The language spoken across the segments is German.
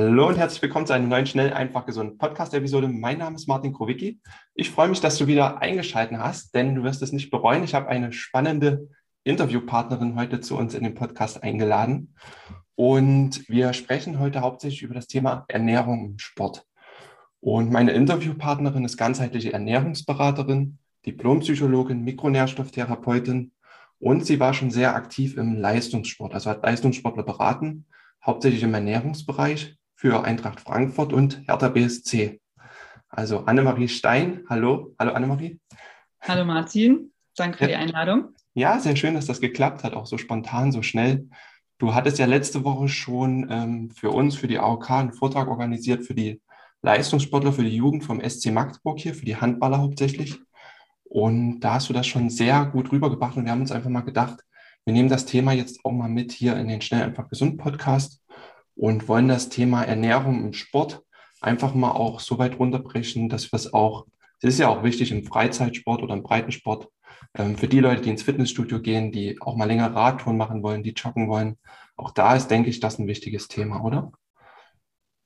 Hallo und herzlich willkommen zu einer neuen Schnell, einfach gesund Podcast-Episode. Mein Name ist Martin Krowicki. Ich freue mich, dass du wieder eingeschaltet hast, denn du wirst es nicht bereuen. Ich habe eine spannende Interviewpartnerin heute zu uns in den Podcast eingeladen. Und wir sprechen heute hauptsächlich über das Thema Ernährung im Sport. Und meine Interviewpartnerin ist ganzheitliche Ernährungsberaterin, Diplompsychologin, Mikronährstofftherapeutin und sie war schon sehr aktiv im Leistungssport, also hat Leistungssportler beraten, hauptsächlich im Ernährungsbereich für Eintracht Frankfurt und Hertha BSC. Also Annemarie Stein, hallo, hallo Annemarie. Hallo Martin, danke für die Einladung. Ja, sehr schön, dass das geklappt hat, auch so spontan, so schnell. Du hattest ja letzte Woche schon ähm, für uns, für die AOK, einen Vortrag organisiert für die Leistungssportler, für die Jugend vom SC Magdeburg hier, für die Handballer hauptsächlich. Und da hast du das schon sehr gut rübergebracht und wir haben uns einfach mal gedacht, wir nehmen das Thema jetzt auch mal mit hier in den Schnell einfach gesund Podcast und wollen das Thema Ernährung im Sport einfach mal auch so weit runterbrechen, dass wir es auch, es ist ja auch wichtig im Freizeitsport oder im Breitensport, ähm, für die Leute, die ins Fitnessstudio gehen, die auch mal länger Radtouren machen wollen, die joggen wollen, auch da ist, denke ich, das ein wichtiges Thema, oder?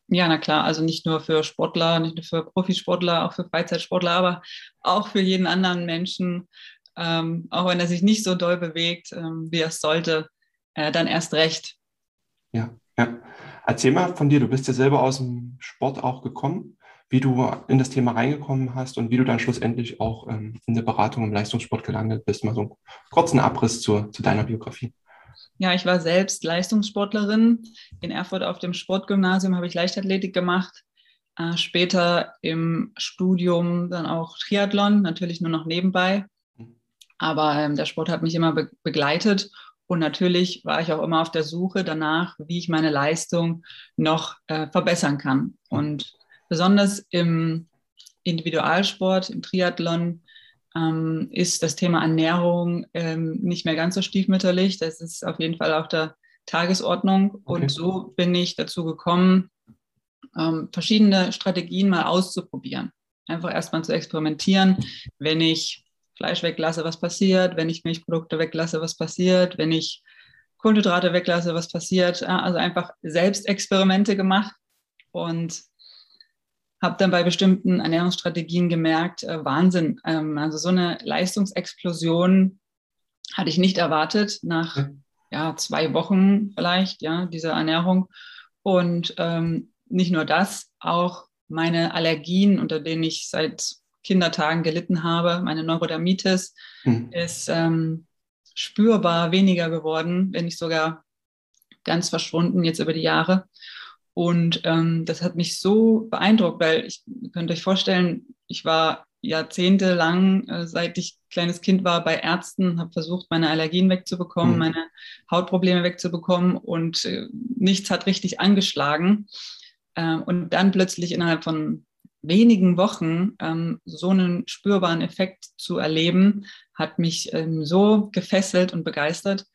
Ja, na klar, also nicht nur für Sportler, nicht nur für Profisportler, auch für Freizeitsportler, aber auch für jeden anderen Menschen, ähm, auch wenn er sich nicht so doll bewegt, ähm, wie er es sollte, äh, dann erst recht. Ja, ja. Erzähl mal von dir, du bist ja selber aus dem Sport auch gekommen wie du in das Thema reingekommen hast und wie du dann schlussendlich auch ähm, in der Beratung im Leistungssport gelandet bist. Mal so einen kurzen Abriss zu, zu deiner Biografie. Ja, ich war selbst Leistungssportlerin. In Erfurt auf dem Sportgymnasium habe ich Leichtathletik gemacht. Äh, später im Studium dann auch Triathlon, natürlich nur noch nebenbei. Aber ähm, der Sport hat mich immer be begleitet. Und natürlich war ich auch immer auf der Suche danach, wie ich meine Leistung noch äh, verbessern kann. Und Besonders im Individualsport, im Triathlon, ähm, ist das Thema Ernährung ähm, nicht mehr ganz so stiefmütterlich. Das ist auf jeden Fall auf der Tagesordnung. Okay. Und so bin ich dazu gekommen, ähm, verschiedene Strategien mal auszuprobieren. Einfach erstmal zu experimentieren. Wenn ich Fleisch weglasse, was passiert? Wenn ich Milchprodukte weglasse, was passiert? Wenn ich Kohlenhydrate weglasse, was passiert? Also einfach Selbstexperimente gemacht und habe dann bei bestimmten Ernährungsstrategien gemerkt, äh, Wahnsinn, ähm, also so eine Leistungsexplosion hatte ich nicht erwartet nach ja, zwei Wochen vielleicht, ja, dieser Ernährung. Und ähm, nicht nur das, auch meine Allergien, unter denen ich seit Kindertagen gelitten habe, meine Neurodermitis, hm. ist ähm, spürbar weniger geworden, wenn nicht sogar ganz verschwunden jetzt über die Jahre. Und ähm, das hat mich so beeindruckt, weil ich könnt euch vorstellen, ich war jahrzehntelang, äh, seit ich kleines Kind war, bei Ärzten, habe versucht, meine Allergien wegzubekommen, mhm. meine Hautprobleme wegzubekommen und äh, nichts hat richtig angeschlagen. Äh, und dann plötzlich innerhalb von wenigen Wochen ähm, so einen spürbaren Effekt zu erleben, hat mich ähm, so gefesselt und begeistert,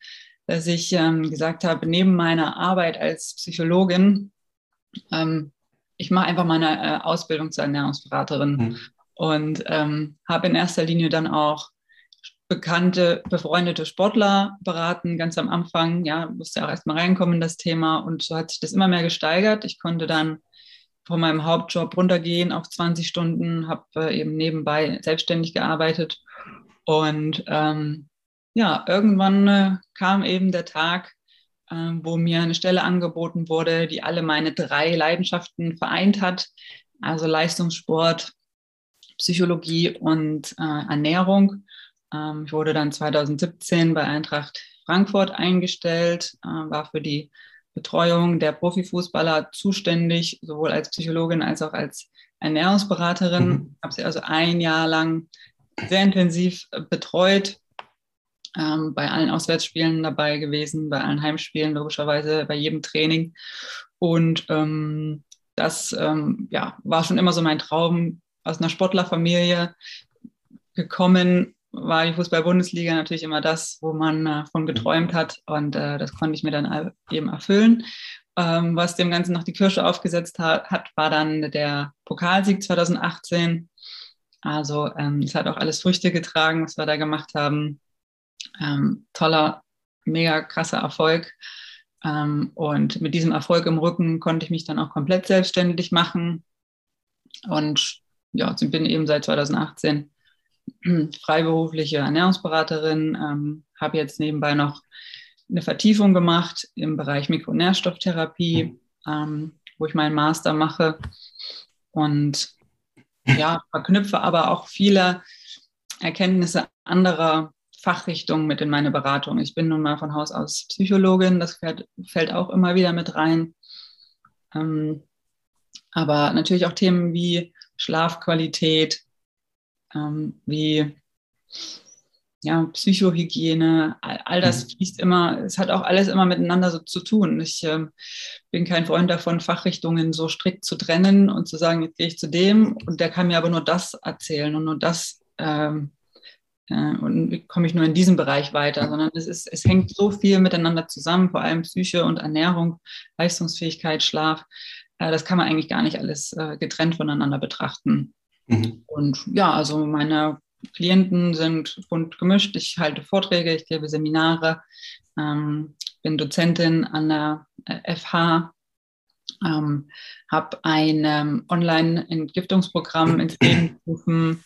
dass ich ähm, gesagt habe, neben meiner Arbeit als Psychologin ähm, ich mache einfach meine äh, Ausbildung zur Ernährungsberaterin mhm. und ähm, habe in erster Linie dann auch bekannte, befreundete Sportler beraten, ganz am Anfang. Ja, musste auch erstmal reinkommen in das Thema und so hat sich das immer mehr gesteigert. Ich konnte dann von meinem Hauptjob runtergehen auf 20 Stunden, habe äh, eben nebenbei selbstständig gearbeitet und ähm, ja, irgendwann äh, kam eben der Tag, ähm, wo mir eine Stelle angeboten wurde, die alle meine drei Leidenschaften vereint hat, also Leistungssport, Psychologie und äh, Ernährung. Ähm, ich wurde dann 2017 bei Eintracht Frankfurt eingestellt, äh, war für die Betreuung der Profifußballer zuständig, sowohl als Psychologin als auch als Ernährungsberaterin. Mhm. Habe sie also ein Jahr lang sehr intensiv äh, betreut ähm, bei allen Auswärtsspielen dabei gewesen, bei allen Heimspielen logischerweise, bei jedem Training. Und ähm, das ähm, ja, war schon immer so mein Traum aus einer Sportlerfamilie gekommen, war die Fußball-Bundesliga natürlich immer das, wo man äh, von geträumt hat. Und äh, das konnte ich mir dann eben erfüllen. Ähm, was dem Ganzen noch die Kirsche aufgesetzt hat, hat war dann der Pokalsieg 2018. Also ähm, es hat auch alles Früchte getragen, was wir da gemacht haben. Ähm, toller, mega krasser Erfolg. Ähm, und mit diesem Erfolg im Rücken konnte ich mich dann auch komplett selbstständig machen. Und ja, bin eben seit 2018 freiberufliche Ernährungsberaterin, ähm, habe jetzt nebenbei noch eine Vertiefung gemacht im Bereich Mikronährstofftherapie, ähm, wo ich meinen Master mache und ja, verknüpfe aber auch viele Erkenntnisse anderer Fachrichtungen mit in meine Beratung. Ich bin nun mal von Haus aus Psychologin, das fällt, fällt auch immer wieder mit rein. Ähm, aber natürlich auch Themen wie Schlafqualität, ähm, wie ja, Psychohygiene, all, all das mhm. fließt immer, es hat auch alles immer miteinander so zu tun. Ich äh, bin kein Freund davon, Fachrichtungen so strikt zu trennen und zu sagen, jetzt gehe ich zu dem und der kann mir aber nur das erzählen und nur das ähm, äh, und komme ich nur in diesem Bereich weiter, sondern es, ist, es hängt so viel miteinander zusammen, vor allem Psyche und Ernährung, Leistungsfähigkeit, Schlaf. Äh, das kann man eigentlich gar nicht alles äh, getrennt voneinander betrachten. Mhm. Und ja, also meine Klienten sind bunt gemischt. Ich halte Vorträge, ich gebe Seminare, ähm, bin Dozentin an der FH, äh, ähm, habe ein ähm, Online-Entgiftungsprogramm ins Leben gerufen,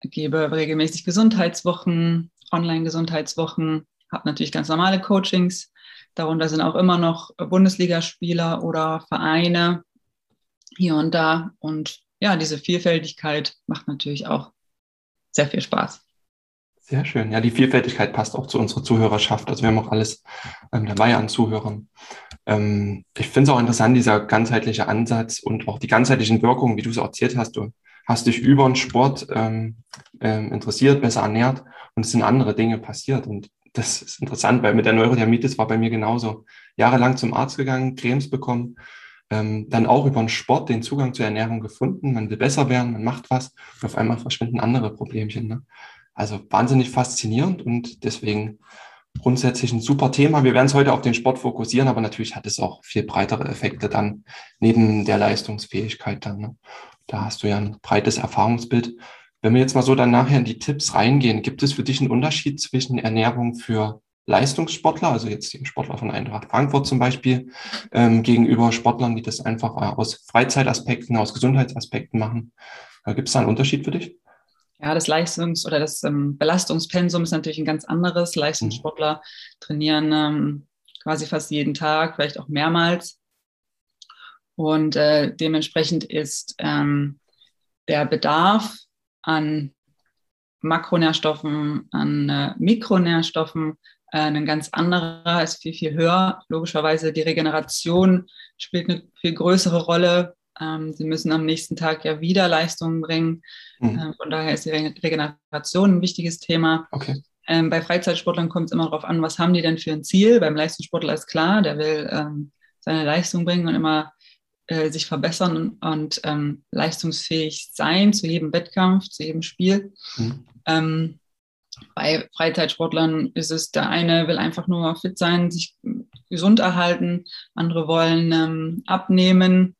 gebe regelmäßig Gesundheitswochen, Online-Gesundheitswochen, habe natürlich ganz normale Coachings. Darunter sind auch immer noch Bundesligaspieler oder Vereine hier und da. Und ja, diese Vielfältigkeit macht natürlich auch sehr viel Spaß. Sehr schön. Ja, die Vielfältigkeit passt auch zu unserer Zuhörerschaft. Also wir haben auch alles ähm, dabei an Zuhörern. Ähm, ich finde es auch interessant, dieser ganzheitliche Ansatz und auch die ganzheitlichen Wirkungen, wie du es erzählt hast. Du hast dich über den Sport ähm, ähm, interessiert, besser ernährt und es sind andere Dinge passiert. Und das ist interessant, weil mit der Neurodermitis war bei mir genauso. Jahrelang zum Arzt gegangen, Cremes bekommen, ähm, dann auch über den Sport den Zugang zur Ernährung gefunden. Man will besser werden, man macht was und auf einmal verschwinden andere Problemchen. Ne? Also wahnsinnig faszinierend und deswegen grundsätzlich ein super Thema. Wir werden es heute auf den Sport fokussieren, aber natürlich hat es auch viel breitere Effekte dann neben der Leistungsfähigkeit dann. Ne? Da hast du ja ein breites Erfahrungsbild. Wenn wir jetzt mal so dann nachher in die Tipps reingehen, gibt es für dich einen Unterschied zwischen Ernährung für Leistungssportler, also jetzt den Sportler von Eintracht Frankfurt zum Beispiel, ähm, gegenüber Sportlern, die das einfach äh, aus Freizeitaspekten, aus Gesundheitsaspekten machen. Äh, Gibt es da einen Unterschied für dich? Ja, das Leistungs- oder das ähm, Belastungspensum ist natürlich ein ganz anderes. Leistungssportler mhm. trainieren ähm, quasi fast jeden Tag, vielleicht auch mehrmals. Und äh, dementsprechend ist ähm, der Bedarf an Makronährstoffen, an äh, Mikronährstoffen äh, ein ganz anderer, ist viel, viel höher. Logischerweise die Regeneration spielt eine viel größere Rolle. Ähm, sie müssen am nächsten Tag ja wieder Leistungen bringen. Mhm. Äh, von daher ist die Regeneration ein wichtiges Thema. Okay. Ähm, bei Freizeitsportlern kommt es immer darauf an, was haben die denn für ein Ziel. Beim Leistungssportler ist klar, der will ähm, seine Leistung bringen und immer äh, sich verbessern und ähm, leistungsfähig sein zu jedem Wettkampf, zu jedem Spiel. Mhm. Ähm, bei Freizeitsportlern ist es, der eine will einfach nur fit sein, sich gesund erhalten, andere wollen ähm, abnehmen.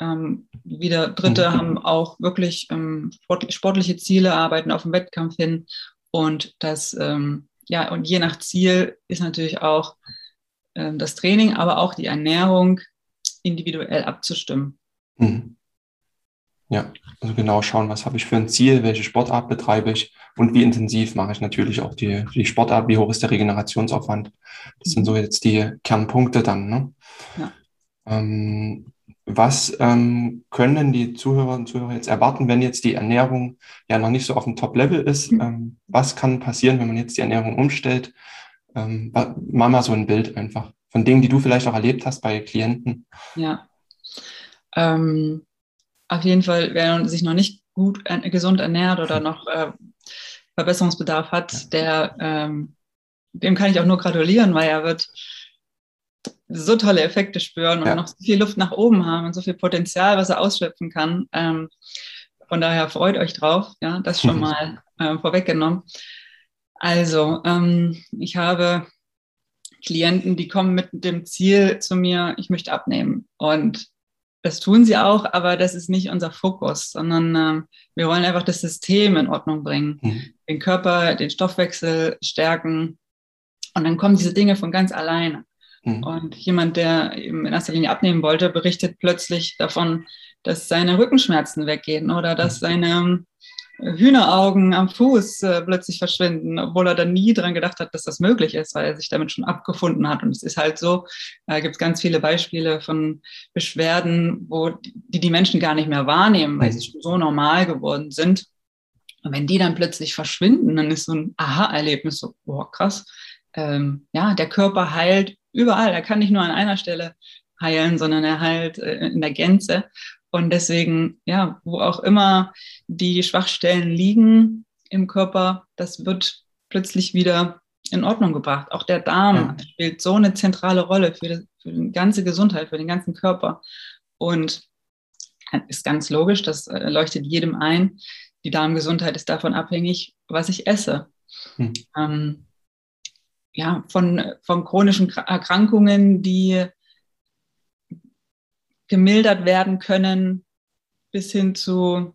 Ähm, wieder Dritte mhm. haben auch wirklich ähm, sport, sportliche Ziele, arbeiten auf dem Wettkampf hin. Und das, ähm, ja, und je nach Ziel ist natürlich auch ähm, das Training, aber auch die Ernährung individuell abzustimmen. Mhm. Ja, also genau schauen, was habe ich für ein Ziel, welche Sportart betreibe ich und wie intensiv mache ich natürlich auch die, die Sportart, wie hoch ist der Regenerationsaufwand. Das sind so jetzt die Kernpunkte dann. Ne? Ja. Ähm, was ähm, können die Zuhörerinnen und Zuhörer jetzt erwarten, wenn jetzt die Ernährung ja noch nicht so auf dem Top-Level ist? Mhm. Ähm, was kann passieren, wenn man jetzt die Ernährung umstellt? Ähm, mach mal so ein Bild einfach von Dingen, die du vielleicht auch erlebt hast bei Klienten. Ja. Ähm, auf jeden Fall, wer sich noch nicht gut äh, gesund ernährt oder noch äh, Verbesserungsbedarf hat, der, ähm, dem kann ich auch nur gratulieren, weil er wird so tolle Effekte spüren und ja. noch so viel Luft nach oben haben und so viel Potenzial, was er ausschöpfen kann. Ähm, von daher freut euch drauf, ja, das schon mal äh, vorweggenommen. Also, ähm, ich habe Klienten, die kommen mit dem Ziel zu mir, ich möchte abnehmen. Und das tun sie auch, aber das ist nicht unser Fokus, sondern äh, wir wollen einfach das System in Ordnung bringen, mhm. den Körper, den Stoffwechsel stärken. Und dann kommen diese Dinge von ganz alleine. Mhm. Und jemand, der in erster Linie abnehmen wollte, berichtet plötzlich davon, dass seine Rückenschmerzen weggehen oder dass mhm. seine Hühneraugen am Fuß äh, plötzlich verschwinden, obwohl er da nie dran gedacht hat, dass das möglich ist, weil er sich damit schon abgefunden hat. Und es ist halt so, da gibt es ganz viele Beispiele von Beschwerden, wo die die Menschen gar nicht mehr wahrnehmen, weil mhm. sie schon so normal geworden sind. Und wenn die dann plötzlich verschwinden, dann ist so ein Aha-Erlebnis so, boah, krass. Ähm, ja, der Körper heilt überall. Er kann nicht nur an einer Stelle heilen, sondern er heilt äh, in der Gänze. Und deswegen, ja, wo auch immer die Schwachstellen liegen im Körper, das wird plötzlich wieder in Ordnung gebracht. Auch der Darm ja. spielt so eine zentrale Rolle für die, für die ganze Gesundheit, für den ganzen Körper. Und ist ganz logisch, das äh, leuchtet jedem ein. Die Darmgesundheit ist davon abhängig, was ich esse. Hm. Ähm, ja, von, von chronischen Erkrankungen, die gemildert werden können, bis hin zu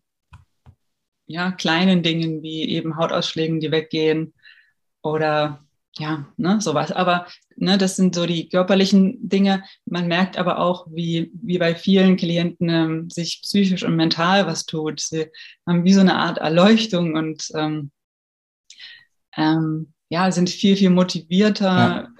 ja, kleinen Dingen wie eben Hautausschlägen, die weggehen oder ja, ne, sowas. Aber ne, das sind so die körperlichen Dinge. Man merkt aber auch, wie, wie bei vielen Klienten ähm, sich psychisch und mental was tut. Sie haben wie so eine Art Erleuchtung und ähm, ähm, ja, sind viel, viel motivierter,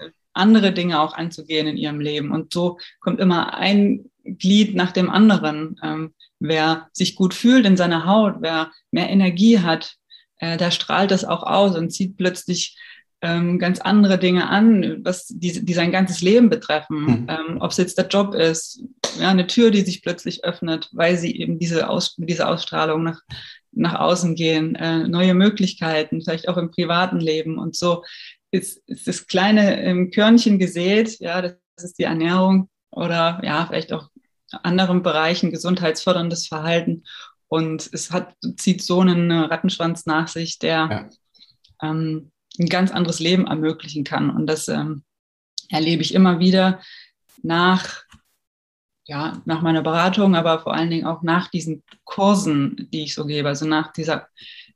ja. andere Dinge auch anzugehen in ihrem Leben. Und so kommt immer ein Glied nach dem anderen. Ähm, wer sich gut fühlt in seiner Haut, wer mehr Energie hat, äh, da strahlt das auch aus und zieht plötzlich ähm, ganz andere Dinge an, was die, die sein ganzes Leben betreffen. Mhm. Ähm, Ob es jetzt der Job ist, ja, eine Tür, die sich plötzlich öffnet, weil sie eben diese, Aus, diese Ausstrahlung nach, nach außen gehen, äh, neue Möglichkeiten, vielleicht auch im privaten Leben und so ist, ist das kleine ähm, Körnchen gesät, ja, das ist die Ernährung oder ja, vielleicht auch anderen Bereichen gesundheitsförderndes Verhalten. Und es hat, zieht so einen Rattenschwanz nach sich, der ja. ähm, ein ganz anderes Leben ermöglichen kann. Und das ähm, erlebe ich immer wieder nach, ja, nach meiner Beratung, aber vor allen Dingen auch nach diesen Kursen, die ich so gebe, also nach dieser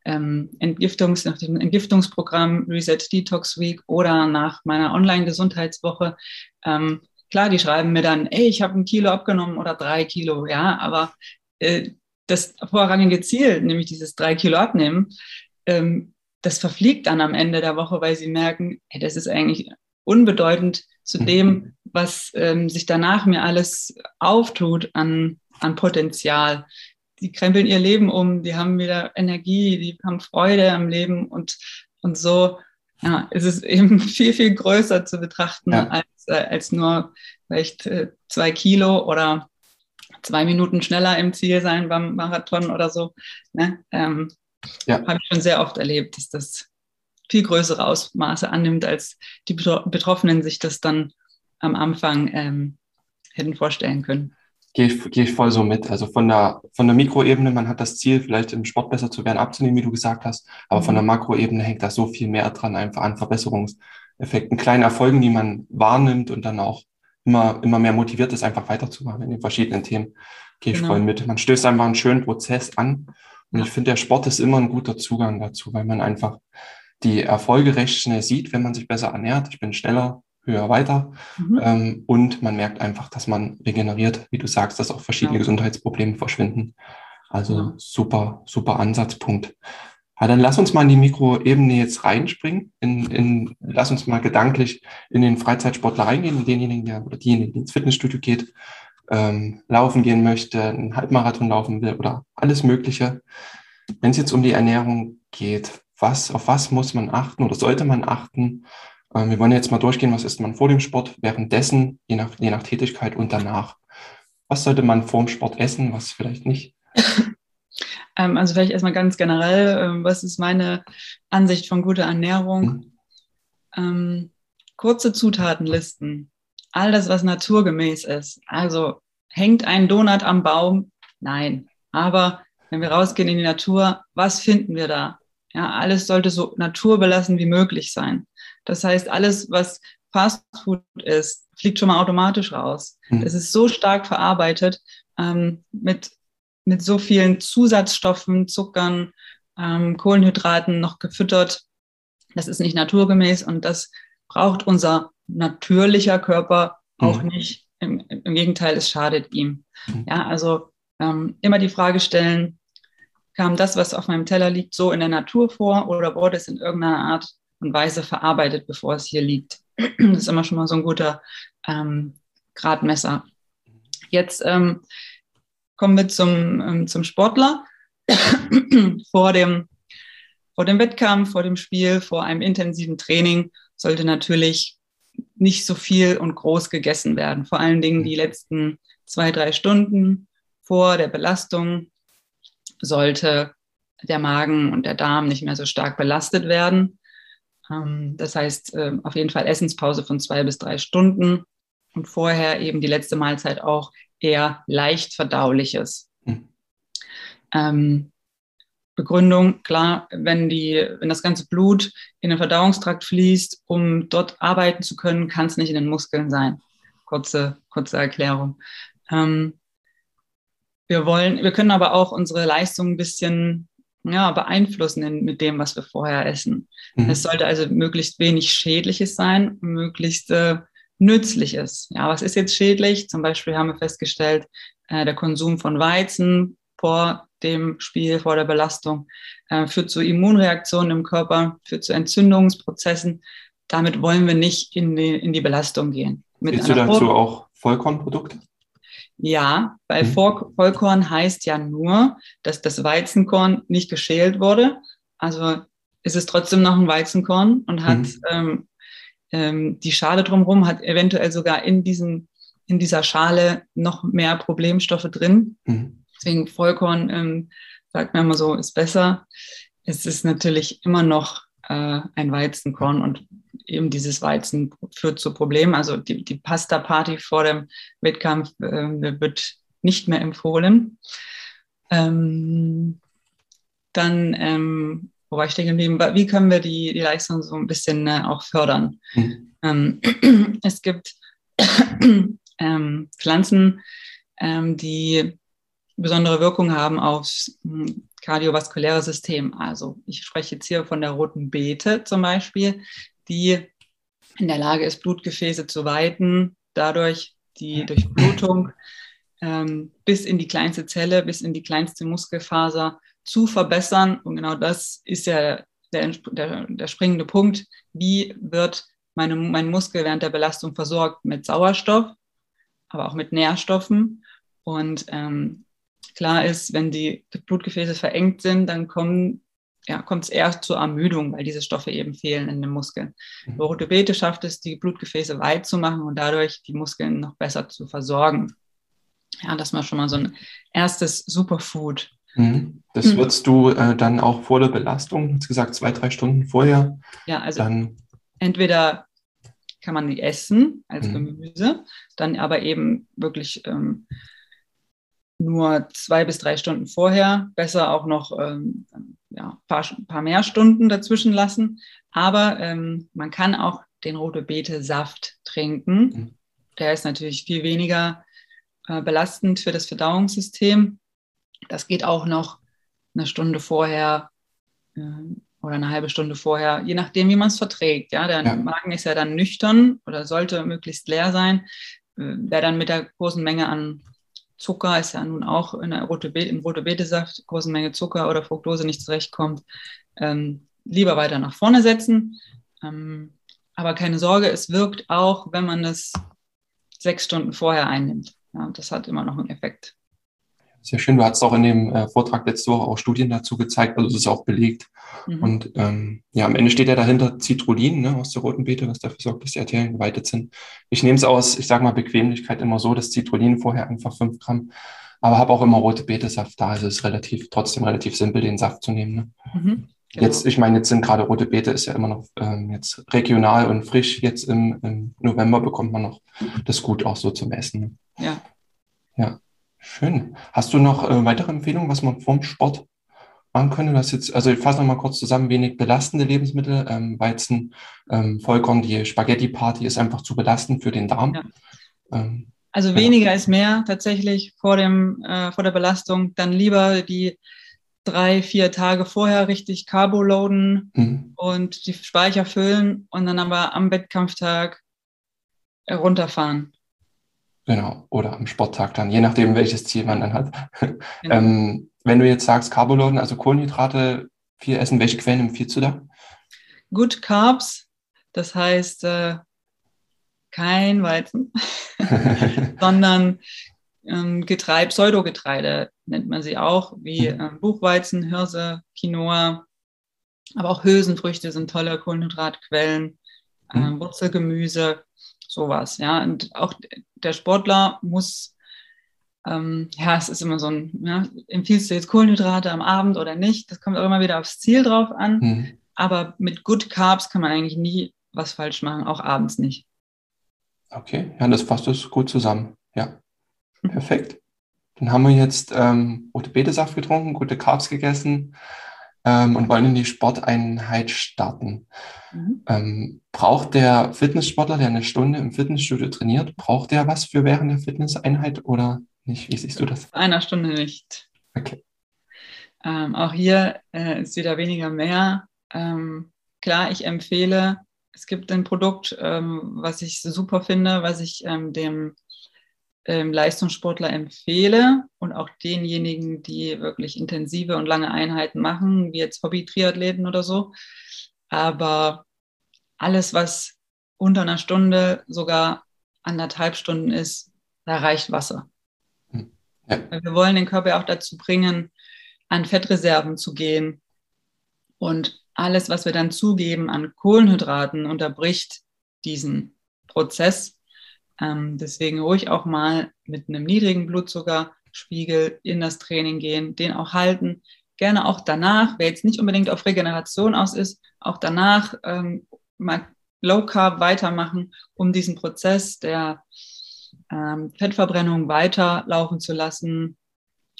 ähm, Entgiftungs, nach dem Entgiftungsprogramm Reset Detox Week oder nach meiner Online-Gesundheitswoche, ähm, Klar, die schreiben mir dann, ey, ich habe ein Kilo abgenommen oder drei Kilo, ja, aber äh, das vorrangige Ziel, nämlich dieses drei Kilo abnehmen, ähm, das verfliegt dann am Ende der Woche, weil sie merken, ey, das ist eigentlich unbedeutend zu mhm. dem, was ähm, sich danach mir alles auftut an, an Potenzial. Die krempeln ihr Leben um, die haben wieder Energie, die haben Freude am Leben und, und so ja, es ist eben viel, viel größer zu betrachten ja. als, äh, als nur vielleicht äh, zwei Kilo oder zwei Minuten schneller im Ziel sein beim Marathon oder so. Ne? Ähm, ja. Habe ich schon sehr oft erlebt, dass das viel größere Ausmaße annimmt, als die Betroffenen sich das dann am Anfang ähm, hätten vorstellen können gehe ich, gehe ich voll so mit. Also von der, von der Mikroebene, man hat das Ziel, vielleicht im Sport besser zu werden, abzunehmen, wie du gesagt hast. Aber mhm. von der. Makroebene hängt da so viel mehr dran, einfach an Verbesserungseffekten, kleinen Erfolgen, die man wahrnimmt und dann auch immer, immer mehr motiviert ist, einfach weiterzumachen in den verschiedenen Themen. Gehe ich genau. voll mit. Man stößt einfach einen schönen Prozess an. Und ich finde, der Sport ist immer ein guter Zugang dazu, weil man einfach die Erfolge recht schnell sieht, wenn man sich besser ernährt. Ich bin schneller höher, weiter. Mhm. Ähm, und man merkt einfach, dass man regeneriert, wie du sagst, dass auch verschiedene ja. Gesundheitsprobleme verschwinden. Also ja. super, super Ansatzpunkt. Ja, dann lass uns mal in die Mikroebene jetzt reinspringen. In, in, lass uns mal gedanklich in den Freizeitsportler reingehen, in denjenigen, der oder diejenigen, die ins Fitnessstudio geht, ähm, laufen gehen möchte, einen Halbmarathon laufen will oder alles Mögliche. Wenn es jetzt um die Ernährung geht, was, auf was muss man achten oder sollte man achten, ähm, wir wollen jetzt mal durchgehen, was isst man vor dem Sport, währenddessen, je nach, je nach Tätigkeit und danach. Was sollte man vor dem Sport essen, was vielleicht nicht? Ähm, also vielleicht erstmal ganz generell, ähm, was ist meine Ansicht von guter Ernährung? Mhm. kurze Zutatenlisten all das, was naturgemäß ist. Also hängt ein Donut am Baum? Nein. Aber wenn wir rausgehen in die Natur, was finden wir da? Ja, alles sollte so naturbelassen wie möglich sein. Das heißt, alles, was Fastfood ist, fliegt schon mal automatisch raus. Mhm. Das ist so stark verarbeitet ähm, mit, mit so vielen Zusatzstoffen, Zuckern, ähm, Kohlenhydraten noch gefüttert. Das ist nicht naturgemäß und das braucht unser natürlicher Körper auch mhm. nicht. Im, Im, Gegenteil, es schadet ihm. Mhm. Ja, also ähm, immer die Frage stellen, kam das, was auf meinem Teller liegt, so in der Natur vor oder wurde es in irgendeiner Art und Weise verarbeitet, bevor es hier liegt? Das ist immer schon mal so ein guter ähm, Gradmesser. Jetzt ähm, kommen wir zum, ähm, zum Sportler. vor, dem, vor dem Wettkampf, vor dem Spiel, vor einem intensiven Training sollte natürlich nicht so viel und groß gegessen werden. Vor allen Dingen die letzten zwei, drei Stunden vor der Belastung sollte der Magen und der Darm nicht mehr so stark belastet werden. Ähm, das heißt, äh, auf jeden Fall Essenspause von zwei bis drei Stunden und vorher eben die letzte Mahlzeit auch eher leicht verdauliches. Mhm. Ähm, Begründung, klar, wenn, die, wenn das ganze Blut in den Verdauungstrakt fließt, um dort arbeiten zu können, kann es nicht in den Muskeln sein. Kurze, kurze Erklärung. Ähm, wir wollen, wir können aber auch unsere Leistung ein bisschen ja, beeinflussen in, mit dem, was wir vorher essen. Mhm. Es sollte also möglichst wenig Schädliches sein, möglichst äh, Nützliches. Ja, was ist jetzt schädlich? Zum Beispiel haben wir festgestellt, äh, der Konsum von Weizen vor dem Spiel, vor der Belastung, äh, führt zu Immunreaktionen im Körper, führt zu Entzündungsprozessen. Damit wollen wir nicht in die, in die Belastung gehen. Willst du dazu auch Vollkornprodukte? Ja, weil mhm. Vollkorn heißt ja nur, dass das Weizenkorn nicht geschält wurde. Also ist es trotzdem noch ein Weizenkorn und hat mhm. ähm, ähm, die Schale drumherum, hat eventuell sogar in, diesen, in dieser Schale noch mehr Problemstoffe drin. Mhm. Deswegen Vollkorn, ähm, sagt man immer so, ist besser. Es ist natürlich immer noch äh, ein Weizenkorn und eben dieses Weizen führt zu Problemen. Also die, die Pasta-Party vor dem Wettkampf äh, wird nicht mehr empfohlen. Ähm, dann, ähm, wo war ich stehen geblieben? Wie können wir die, die Leistung so ein bisschen äh, auch fördern? Mhm. Ähm, es gibt ähm, Pflanzen, ähm, die besondere Wirkung haben aufs hm, kardiovaskuläre System. Also ich spreche jetzt hier von der roten Beete zum Beispiel, die in der Lage ist, Blutgefäße zu weiten, dadurch die Durchblutung ähm, bis in die kleinste Zelle, bis in die kleinste Muskelfaser zu verbessern. Und genau das ist ja der, der, der springende Punkt. Wie wird meine, mein Muskel während der Belastung versorgt mit Sauerstoff, aber auch mit Nährstoffen? Und ähm, Klar ist, wenn die Blutgefäße verengt sind, dann kommen ja, kommt es eher zur Ermüdung, weil diese Stoffe eben fehlen in den Muskeln. Mhm. Beete schafft es, die Blutgefäße weit zu machen und dadurch die Muskeln noch besser zu versorgen. Ja, das war schon mal so ein erstes Superfood. Mhm. Das mhm. würdest du äh, dann auch vor der Belastung, hast gesagt, zwei, drei Stunden vorher. Ja, also dann entweder kann man die essen als mhm. Gemüse, dann aber eben wirklich ähm, nur zwei bis drei Stunden vorher, besser auch noch ähm, ja, paar, paar mehr Stunden dazwischen lassen. Aber ähm, man kann auch den rote Beete Saft trinken. Mhm. Der ist natürlich viel weniger äh, belastend für das Verdauungssystem. Das geht auch noch eine Stunde vorher äh, oder eine halbe Stunde vorher, je nachdem, wie man es verträgt. Ja, der ja. Magen ist ja dann nüchtern oder sollte möglichst leer sein. Äh, wer dann mit der großen Menge an Zucker ist ja nun auch in der rote Be im rote Betesaft großen Menge Zucker oder Fructose nicht zurechtkommt, ähm, lieber weiter nach vorne setzen. Ähm, aber keine Sorge, es wirkt auch, wenn man es sechs Stunden vorher einnimmt. Ja, das hat immer noch einen Effekt. Sehr schön. Du hast auch in dem äh, Vortrag letzte Woche auch Studien dazu gezeigt, also es ist auch belegt. Mhm. Und ähm, ja, am Ende steht ja dahinter Citrullin ne, aus der roten Beete, was dafür sorgt, dass die Arterien geweitet sind. Ich nehme es aus, ich sage mal, Bequemlichkeit immer so, dass Citrullin vorher einfach fünf Gramm, aber habe auch immer rote Beete-Saft da. Also es ist relativ, trotzdem relativ simpel, den Saft zu nehmen. Ne? Mhm. Genau. Jetzt, ich meine, jetzt sind gerade rote Beete ist ja immer noch ähm, jetzt regional und frisch. Jetzt im, im, November bekommt man noch das Gut auch so zum Essen. Ja. Ja, schön. Hast du noch äh, weitere Empfehlungen, was man vorm Sport machen könnte? Das jetzt, also ich fasse nochmal kurz zusammen, wenig belastende Lebensmittel, ähm, Weizen, ähm, Vollkorn, die Spaghetti-Party ist einfach zu belastend für den Darm. Ja. Ähm, also weniger ja. ist mehr tatsächlich vor, dem, äh, vor der Belastung. Dann lieber die drei, vier Tage vorher richtig Carbo loaden mhm. und die Speicher füllen und dann aber am Wettkampftag runterfahren. Genau, oder am Sporttag dann, je nachdem, welches Ziel man dann hat. Genau. ähm, wenn du jetzt sagst Carboloaden, also Kohlenhydrate viel essen, welche Quellen empfiehlst du da? Good Carbs, das heißt äh, kein Weizen, sondern ähm, Getreide, Pseudogetreide nennt man sie auch, wie äh, Buchweizen, Hirse, Quinoa, aber auch Hülsenfrüchte sind tolle Kohlenhydratquellen, äh. Wurzelgemüse, sowas. Ja, und auch der Sportler muss ähm, ja, es ist immer so ein, ja, empfiehlst du jetzt Kohlenhydrate am Abend oder nicht? Das kommt auch immer wieder aufs Ziel drauf an. Mhm. Aber mit Good Carbs kann man eigentlich nie was falsch machen, auch abends nicht. Okay, ja, das fasst es gut zusammen. Ja, perfekt. Dann haben wir jetzt ähm, rote Betesaft getrunken, gute Carbs gegessen ähm, und wollen in die Sporteinheit starten. Mhm. Ähm, braucht der Fitnesssportler, der eine Stunde im Fitnessstudio trainiert, braucht der was für während der Fitnesseinheit oder nicht? Wie siehst du das? Einer Stunde nicht. Okay. Ähm, auch hier äh, ist wieder weniger mehr. Ähm, klar, ich empfehle, es gibt ein Produkt, ähm, was ich super finde, was ich ähm, dem ähm, Leistungssportler empfehle und auch denjenigen, die wirklich intensive und lange Einheiten machen, wie jetzt Hobby-Triathleten oder so. Aber alles, was unter einer Stunde, sogar anderthalb Stunden ist, da reicht Wasser. Ja. Wir wollen den Körper auch dazu bringen, an Fettreserven zu gehen. Und alles, was wir dann zugeben an Kohlenhydraten, unterbricht diesen Prozess. Ähm, deswegen ruhig auch mal mit einem niedrigen Blutzuckerspiegel in das Training gehen, den auch halten. Gerne auch danach, wer jetzt nicht unbedingt auf Regeneration aus ist, auch danach ähm, mal Low Carb weitermachen, um diesen Prozess der ähm, Fettverbrennung weiterlaufen zu lassen,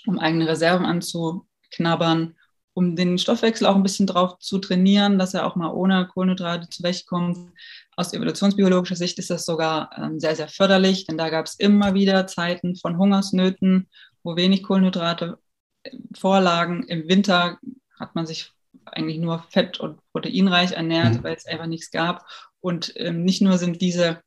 um eigene Reserven anzuknabbern, um den Stoffwechsel auch ein bisschen drauf zu trainieren, dass er auch mal ohne Kohlenhydrate zurechtkommt. Aus evolutionsbiologischer Sicht ist das sogar ähm, sehr, sehr förderlich, denn da gab es immer wieder Zeiten von Hungersnöten, wo wenig Kohlenhydrate äh, vorlagen. Im Winter hat man sich eigentlich nur fett- und proteinreich ernährt, mhm. weil es einfach nichts gab. Und ähm, nicht nur sind diese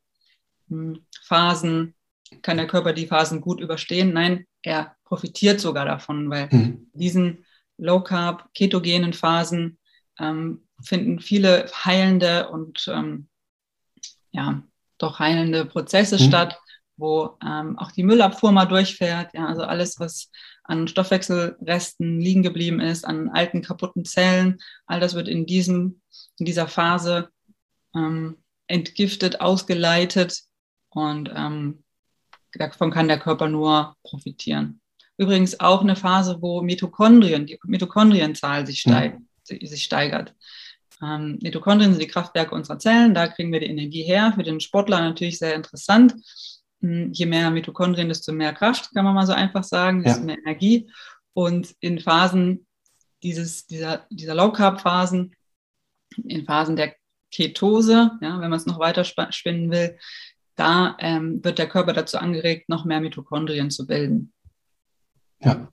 hm, Phasen kann der Körper die Phasen gut überstehen. Nein, er profitiert sogar davon, weil mhm. diesen Low Carb, ketogenen Phasen ähm, finden viele heilende und ähm, ja, doch heilende Prozesse mhm. statt, wo ähm, auch die Müllabfuhr mal durchfährt. Ja, also alles, was an Stoffwechselresten liegen geblieben ist, an alten kaputten Zellen, all das wird in, diesem, in dieser Phase ähm, entgiftet, ausgeleitet und ähm, davon kann der Körper nur profitieren. Übrigens auch eine Phase, wo Mitochondrien, die Mitochondrienzahl sich, steigt, mhm. sich steigert. Ähm, Mitochondrien sind die Kraftwerke unserer Zellen, da kriegen wir die Energie her. Für den Sportler natürlich sehr interessant. Hm, je mehr Mitochondrien, desto mehr Kraft, kann man mal so einfach sagen, desto ja. mehr Energie. Und in Phasen dieses, dieser, dieser Low-Carb-Phasen, in Phasen der Ketose, ja, wenn man es noch weiter spinnen will, da ähm, wird der Körper dazu angeregt, noch mehr Mitochondrien zu bilden. Ja,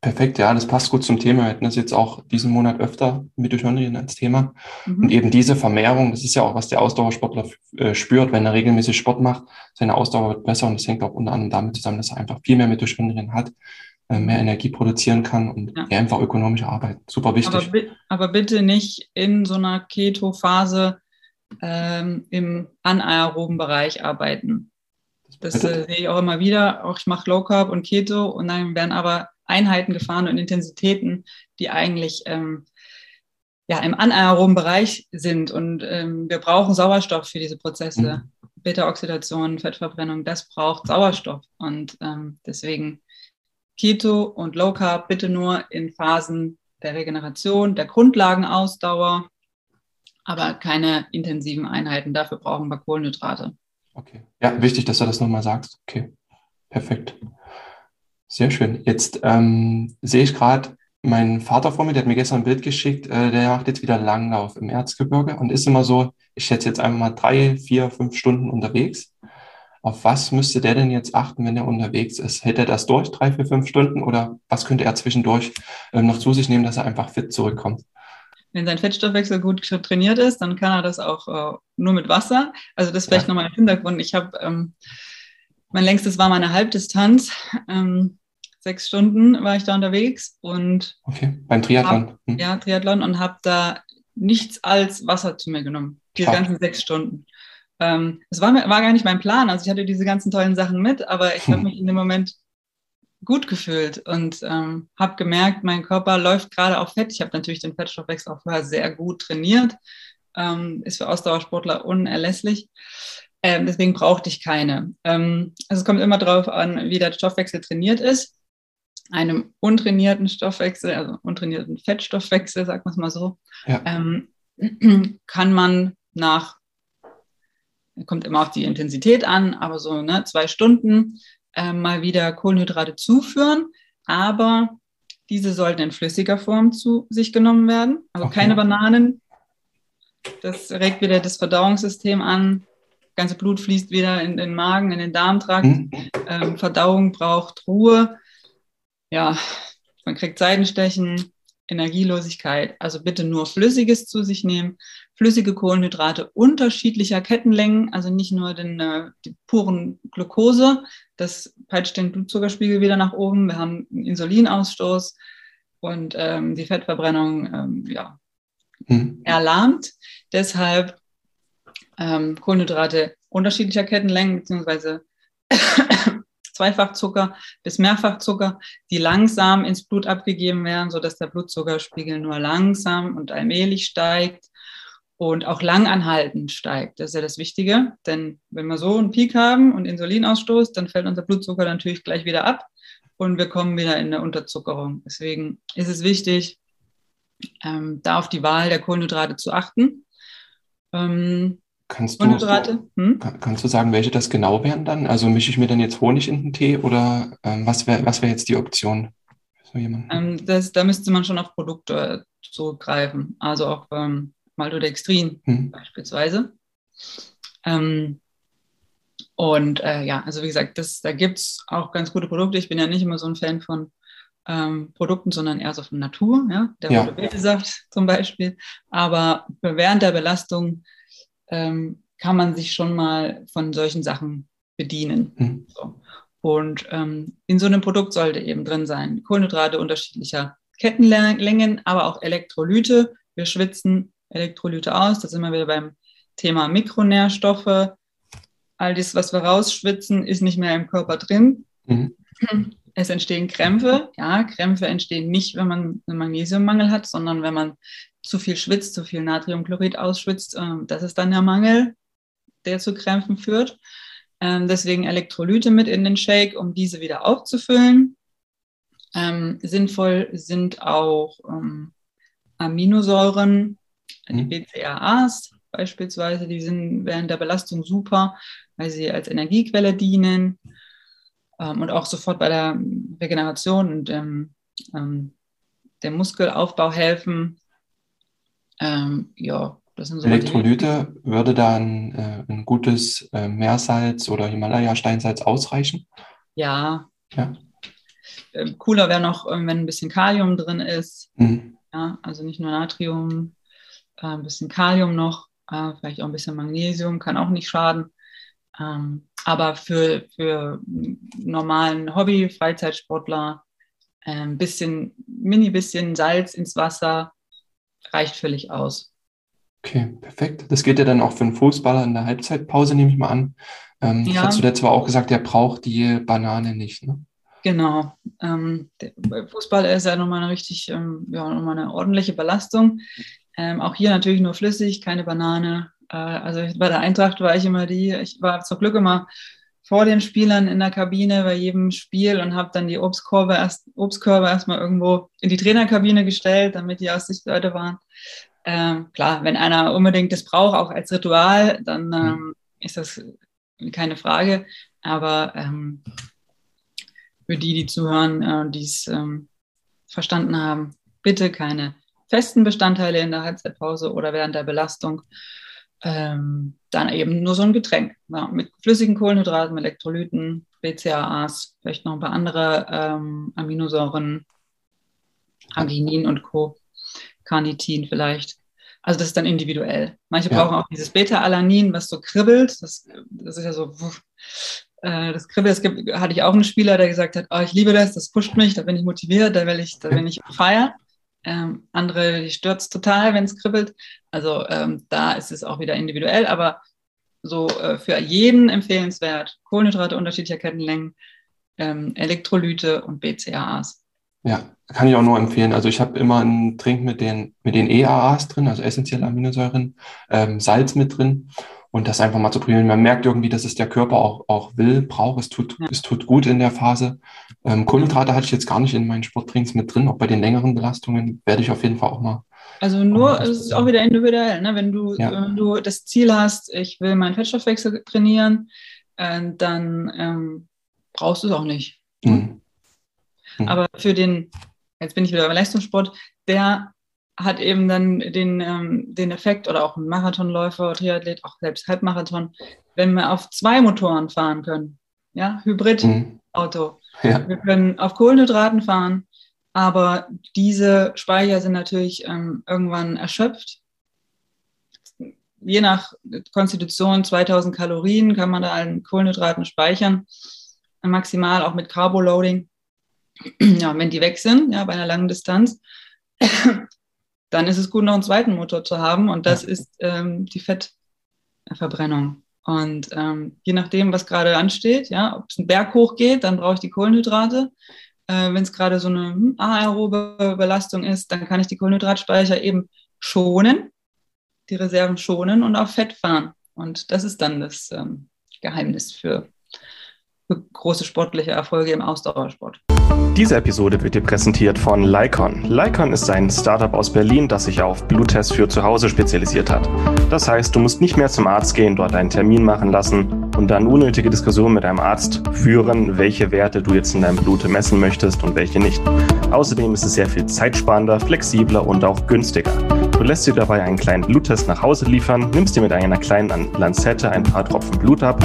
perfekt. Ja, das passt gut zum Thema. Wir hatten das jetzt auch diesen Monat öfter Mitochondrien als Thema. Mhm. Und eben diese Vermehrung, das ist ja auch, was der Ausdauersportler äh, spürt, wenn er regelmäßig Sport macht. Seine Ausdauer wird besser und das hängt auch unter anderem damit zusammen, dass er einfach viel mehr Mitochondrien hat, äh, mehr Energie produzieren kann und ja. einfach ökonomisch arbeitet. Super wichtig. Aber, aber bitte nicht in so einer Keto-Phase ähm, im anaeroben Bereich arbeiten. Das äh, sehe ich auch immer wieder. Auch ich mache Low Carb und Keto und dann werden aber Einheiten gefahren und Intensitäten, die eigentlich ähm, ja, im anaeroben Bereich sind. Und ähm, wir brauchen Sauerstoff für diese Prozesse. Mhm. Beta-Oxidation, Fettverbrennung, das braucht Sauerstoff. Und ähm, deswegen Keto und Low Carb bitte nur in Phasen der Regeneration, der Grundlagenausdauer, aber keine intensiven Einheiten. Dafür brauchen wir Kohlenhydrate. Okay. Ja, wichtig, dass du das nochmal sagst. Okay, perfekt. Sehr schön. Jetzt ähm, sehe ich gerade meinen Vater vor mir, der hat mir gestern ein Bild geschickt, äh, der macht jetzt wieder Langlauf im Erzgebirge und ist immer so, ich schätze jetzt einfach mal drei, vier, fünf Stunden unterwegs. Auf was müsste der denn jetzt achten, wenn er unterwegs ist? Hält er das durch, drei, vier, fünf Stunden oder was könnte er zwischendurch äh, noch zu sich nehmen, dass er einfach fit zurückkommt? Wenn sein Fettstoffwechsel gut trainiert ist, dann kann er das auch äh, nur mit Wasser. Also das ist vielleicht ja. nochmal ein Hintergrund. Ich habe, ähm, mein längstes war meine Halbdistanz. Ähm, sechs Stunden war ich da unterwegs und okay, beim Triathlon. Hab, hm. Ja, Triathlon und habe da nichts als Wasser zu mir genommen. Die ganzen sechs Stunden. Ähm, es war, war gar nicht mein Plan. Also ich hatte diese ganzen tollen Sachen mit, aber ich hm. habe mich in dem Moment gut gefühlt und ähm, habe gemerkt, mein Körper läuft gerade auf Fett. Ich habe natürlich den Fettstoffwechsel auch vorher sehr gut trainiert. Ähm, ist für Ausdauersportler unerlässlich. Ähm, deswegen brauchte ich keine. Ähm, also es kommt immer darauf an, wie der Stoffwechsel trainiert ist einem untrainierten Stoffwechsel, also untrainierten Fettstoffwechsel, sagt man es mal so, ja. ähm, kann man nach, kommt immer auf die Intensität an, aber so ne, zwei Stunden äh, mal wieder Kohlenhydrate zuführen, aber diese sollten in flüssiger Form zu sich genommen werden, also okay. keine Bananen. Das regt wieder das Verdauungssystem an. Das ganze Blut fließt wieder in den Magen, in den Darmtrakt. Mhm. Ähm, Verdauung braucht Ruhe ja, man kriegt Seitenstechen, Energielosigkeit. Also bitte nur Flüssiges zu sich nehmen. Flüssige Kohlenhydrate unterschiedlicher Kettenlängen, also nicht nur den, äh, die puren Glucose. Das peitscht den Blutzuckerspiegel wieder nach oben. Wir haben einen Insulinausstoß und ähm, die Fettverbrennung ähm, ja, hm. erlahmt. Deshalb ähm, Kohlenhydrate unterschiedlicher Kettenlängen beziehungsweise Zweifachzucker bis Mehrfachzucker, die langsam ins Blut abgegeben werden, sodass der Blutzuckerspiegel nur langsam und allmählich steigt und auch langanhaltend steigt. Das ist ja das Wichtige, denn wenn wir so einen Peak haben und Insulinausstoß, dann fällt unser Blutzucker natürlich gleich wieder ab und wir kommen wieder in eine Unterzuckerung. Deswegen ist es wichtig, ähm, da auf die Wahl der Kohlenhydrate zu achten. Ähm, Kannst du, hm? kannst du sagen, welche das genau wären dann? Also mische ich mir dann jetzt Honig in den Tee oder ähm, was wäre was wär jetzt die Option jemanden? Ähm, das, da müsste man schon auf Produkte zurückgreifen, also auf ähm, Maltodextrin hm. beispielsweise. Ähm, und äh, ja, also wie gesagt, das, da gibt es auch ganz gute Produkte. Ich bin ja nicht immer so ein Fan von ähm, Produkten, sondern eher so von Natur, ja, der ja. rote Betesaft zum Beispiel. Aber während der Belastung ähm, kann man sich schon mal von solchen Sachen bedienen. Mhm. So. Und ähm, in so einem Produkt sollte eben drin sein Kohlenhydrate unterschiedlicher Kettenlängen, aber auch Elektrolyte. Wir schwitzen Elektrolyte aus. Da sind wir wieder beim Thema Mikronährstoffe. All das, was wir rausschwitzen, ist nicht mehr im Körper drin. Mhm. Es entstehen Krämpfe. Ja, Krämpfe entstehen nicht, wenn man einen Magnesiummangel hat, sondern wenn man zu viel schwitzt, zu viel Natriumchlorid ausschwitzt. Ähm, das ist dann der Mangel, der zu Krämpfen führt. Ähm, deswegen Elektrolyte mit in den Shake, um diese wieder aufzufüllen. Ähm, sinnvoll sind auch ähm, Aminosäuren, die mhm. BCAAs beispielsweise, die sind während der Belastung super, weil sie als Energiequelle dienen ähm, und auch sofort bei der Regeneration und ähm, dem Muskelaufbau helfen. Ähm, ja, das sind so Elektrolyte würde dann äh, ein gutes äh, Meersalz oder Himalaya-Steinsalz ausreichen? Ja. ja. Äh, cooler wäre noch, ähm, wenn ein bisschen Kalium drin ist. Mhm. Ja, also nicht nur Natrium, äh, ein bisschen Kalium noch, vielleicht auch ein bisschen Magnesium, kann auch nicht schaden. Ähm, aber für, für normalen Hobby-Freizeitsportler ein bisschen, mini bisschen Salz ins Wasser reicht völlig aus. Okay, perfekt. Das geht ja dann auch für einen Fußballer in der Halbzeitpause, nehme ich mal an. Ähm, ja. Hast du dir zwar auch gesagt, der braucht die Banane nicht, ne? Genau. Ähm, Fußball ist ja nochmal eine richtig, ähm, ja, nochmal eine ordentliche Belastung. Ähm, auch hier natürlich nur flüssig, keine Banane. Äh, also bei der Eintracht war ich immer die, ich war zum Glück immer vor den Spielern in der Kabine bei jedem Spiel und habe dann die Obstkorbe erst, Obstkörbe erstmal irgendwo in die Trainerkabine gestellt, damit die Aussichtsleute waren. Ähm, klar, wenn einer unbedingt das braucht, auch als Ritual, dann ähm, ist das keine Frage. Aber ähm, für die, die zuhören, äh, die es ähm, verstanden haben, bitte keine festen Bestandteile in der Halbzeitpause oder während der Belastung. Ähm, dann eben nur so ein Getränk ja, mit flüssigen Kohlenhydraten, Elektrolyten, BCAAs, vielleicht noch ein paar andere ähm, Aminosäuren, Arginin und Co., Carnitin vielleicht. Also das ist dann individuell. Manche ja. brauchen auch dieses Beta-Alanin, was so kribbelt. Das, das ist ja so, äh, das kribbelt. Es gibt, hatte ich auch einen Spieler, der gesagt hat, oh, ich liebe das, das pusht mich, da bin ich motiviert, da will ich, da bin ich feiern. Ähm, andere, die stürzt total, wenn es kribbelt. Also ähm, da ist es auch wieder individuell, aber so äh, für jeden empfehlenswert. Kohlenhydrate unterschiedlicher Kettenlängen, ähm, Elektrolyte und BCAAs. Ja, kann ich auch nur empfehlen. Also ich habe immer einen Trink mit den, mit den EAAs drin, also essentielle Aminosäuren, ähm, Salz mit drin und das einfach mal zu probieren. Man merkt irgendwie, dass es der Körper auch, auch will, braucht. Es tut, es tut gut in der Phase. Ähm, Kohlenhydrate hatte ich jetzt gar nicht in meinen Sportdrinks mit drin. Auch bei den längeren Belastungen werde ich auf jeden Fall auch mal. Also nur, es ist auch wieder individuell. Ne? Wenn, du, ja. wenn du das Ziel hast, ich will meinen Fettstoffwechsel trainieren, äh, dann ähm, brauchst du es auch nicht. Mhm. Mhm. Aber für den, jetzt bin ich wieder beim Leistungssport, der hat eben dann den, ähm, den Effekt oder auch ein Marathonläufer, Triathlet, auch selbst Halbmarathon, wenn wir auf zwei Motoren fahren können. Ja, Hybrid-Auto. Mhm. Ja. Wir können auf Kohlenhydraten fahren, aber diese Speicher sind natürlich ähm, irgendwann erschöpft. Je nach Konstitution 2000 Kalorien kann man da an Kohlenhydraten speichern, maximal auch mit Carboloading. Ja, wenn die weg sind, ja, bei einer langen Distanz, dann ist es gut, noch einen zweiten Motor zu haben und das ist ähm, die Fettverbrennung. Und ähm, je nachdem, was gerade ansteht, ja, ob es einen Berg hochgeht, dann brauche ich die Kohlenhydrate. Äh, Wenn es gerade so eine hm, aerobe Belastung ist, dann kann ich die Kohlenhydratspeicher eben schonen, die Reserven schonen und auf Fett fahren. Und das ist dann das ähm, Geheimnis für, für große sportliche Erfolge im Ausdauersport. Diese Episode wird dir präsentiert von Lycon. Lycon ist ein Startup aus Berlin, das sich auf Bluttests für zu Hause spezialisiert hat. Das heißt, du musst nicht mehr zum Arzt gehen, dort einen Termin machen lassen und dann unnötige Diskussionen mit deinem Arzt führen, welche Werte du jetzt in deinem Blut messen möchtest und welche nicht. Außerdem ist es sehr viel zeitsparender, flexibler und auch günstiger. Du lässt dir dabei einen kleinen Bluttest nach Hause liefern, nimmst dir mit einer kleinen Lanzette ein paar Tropfen Blut ab,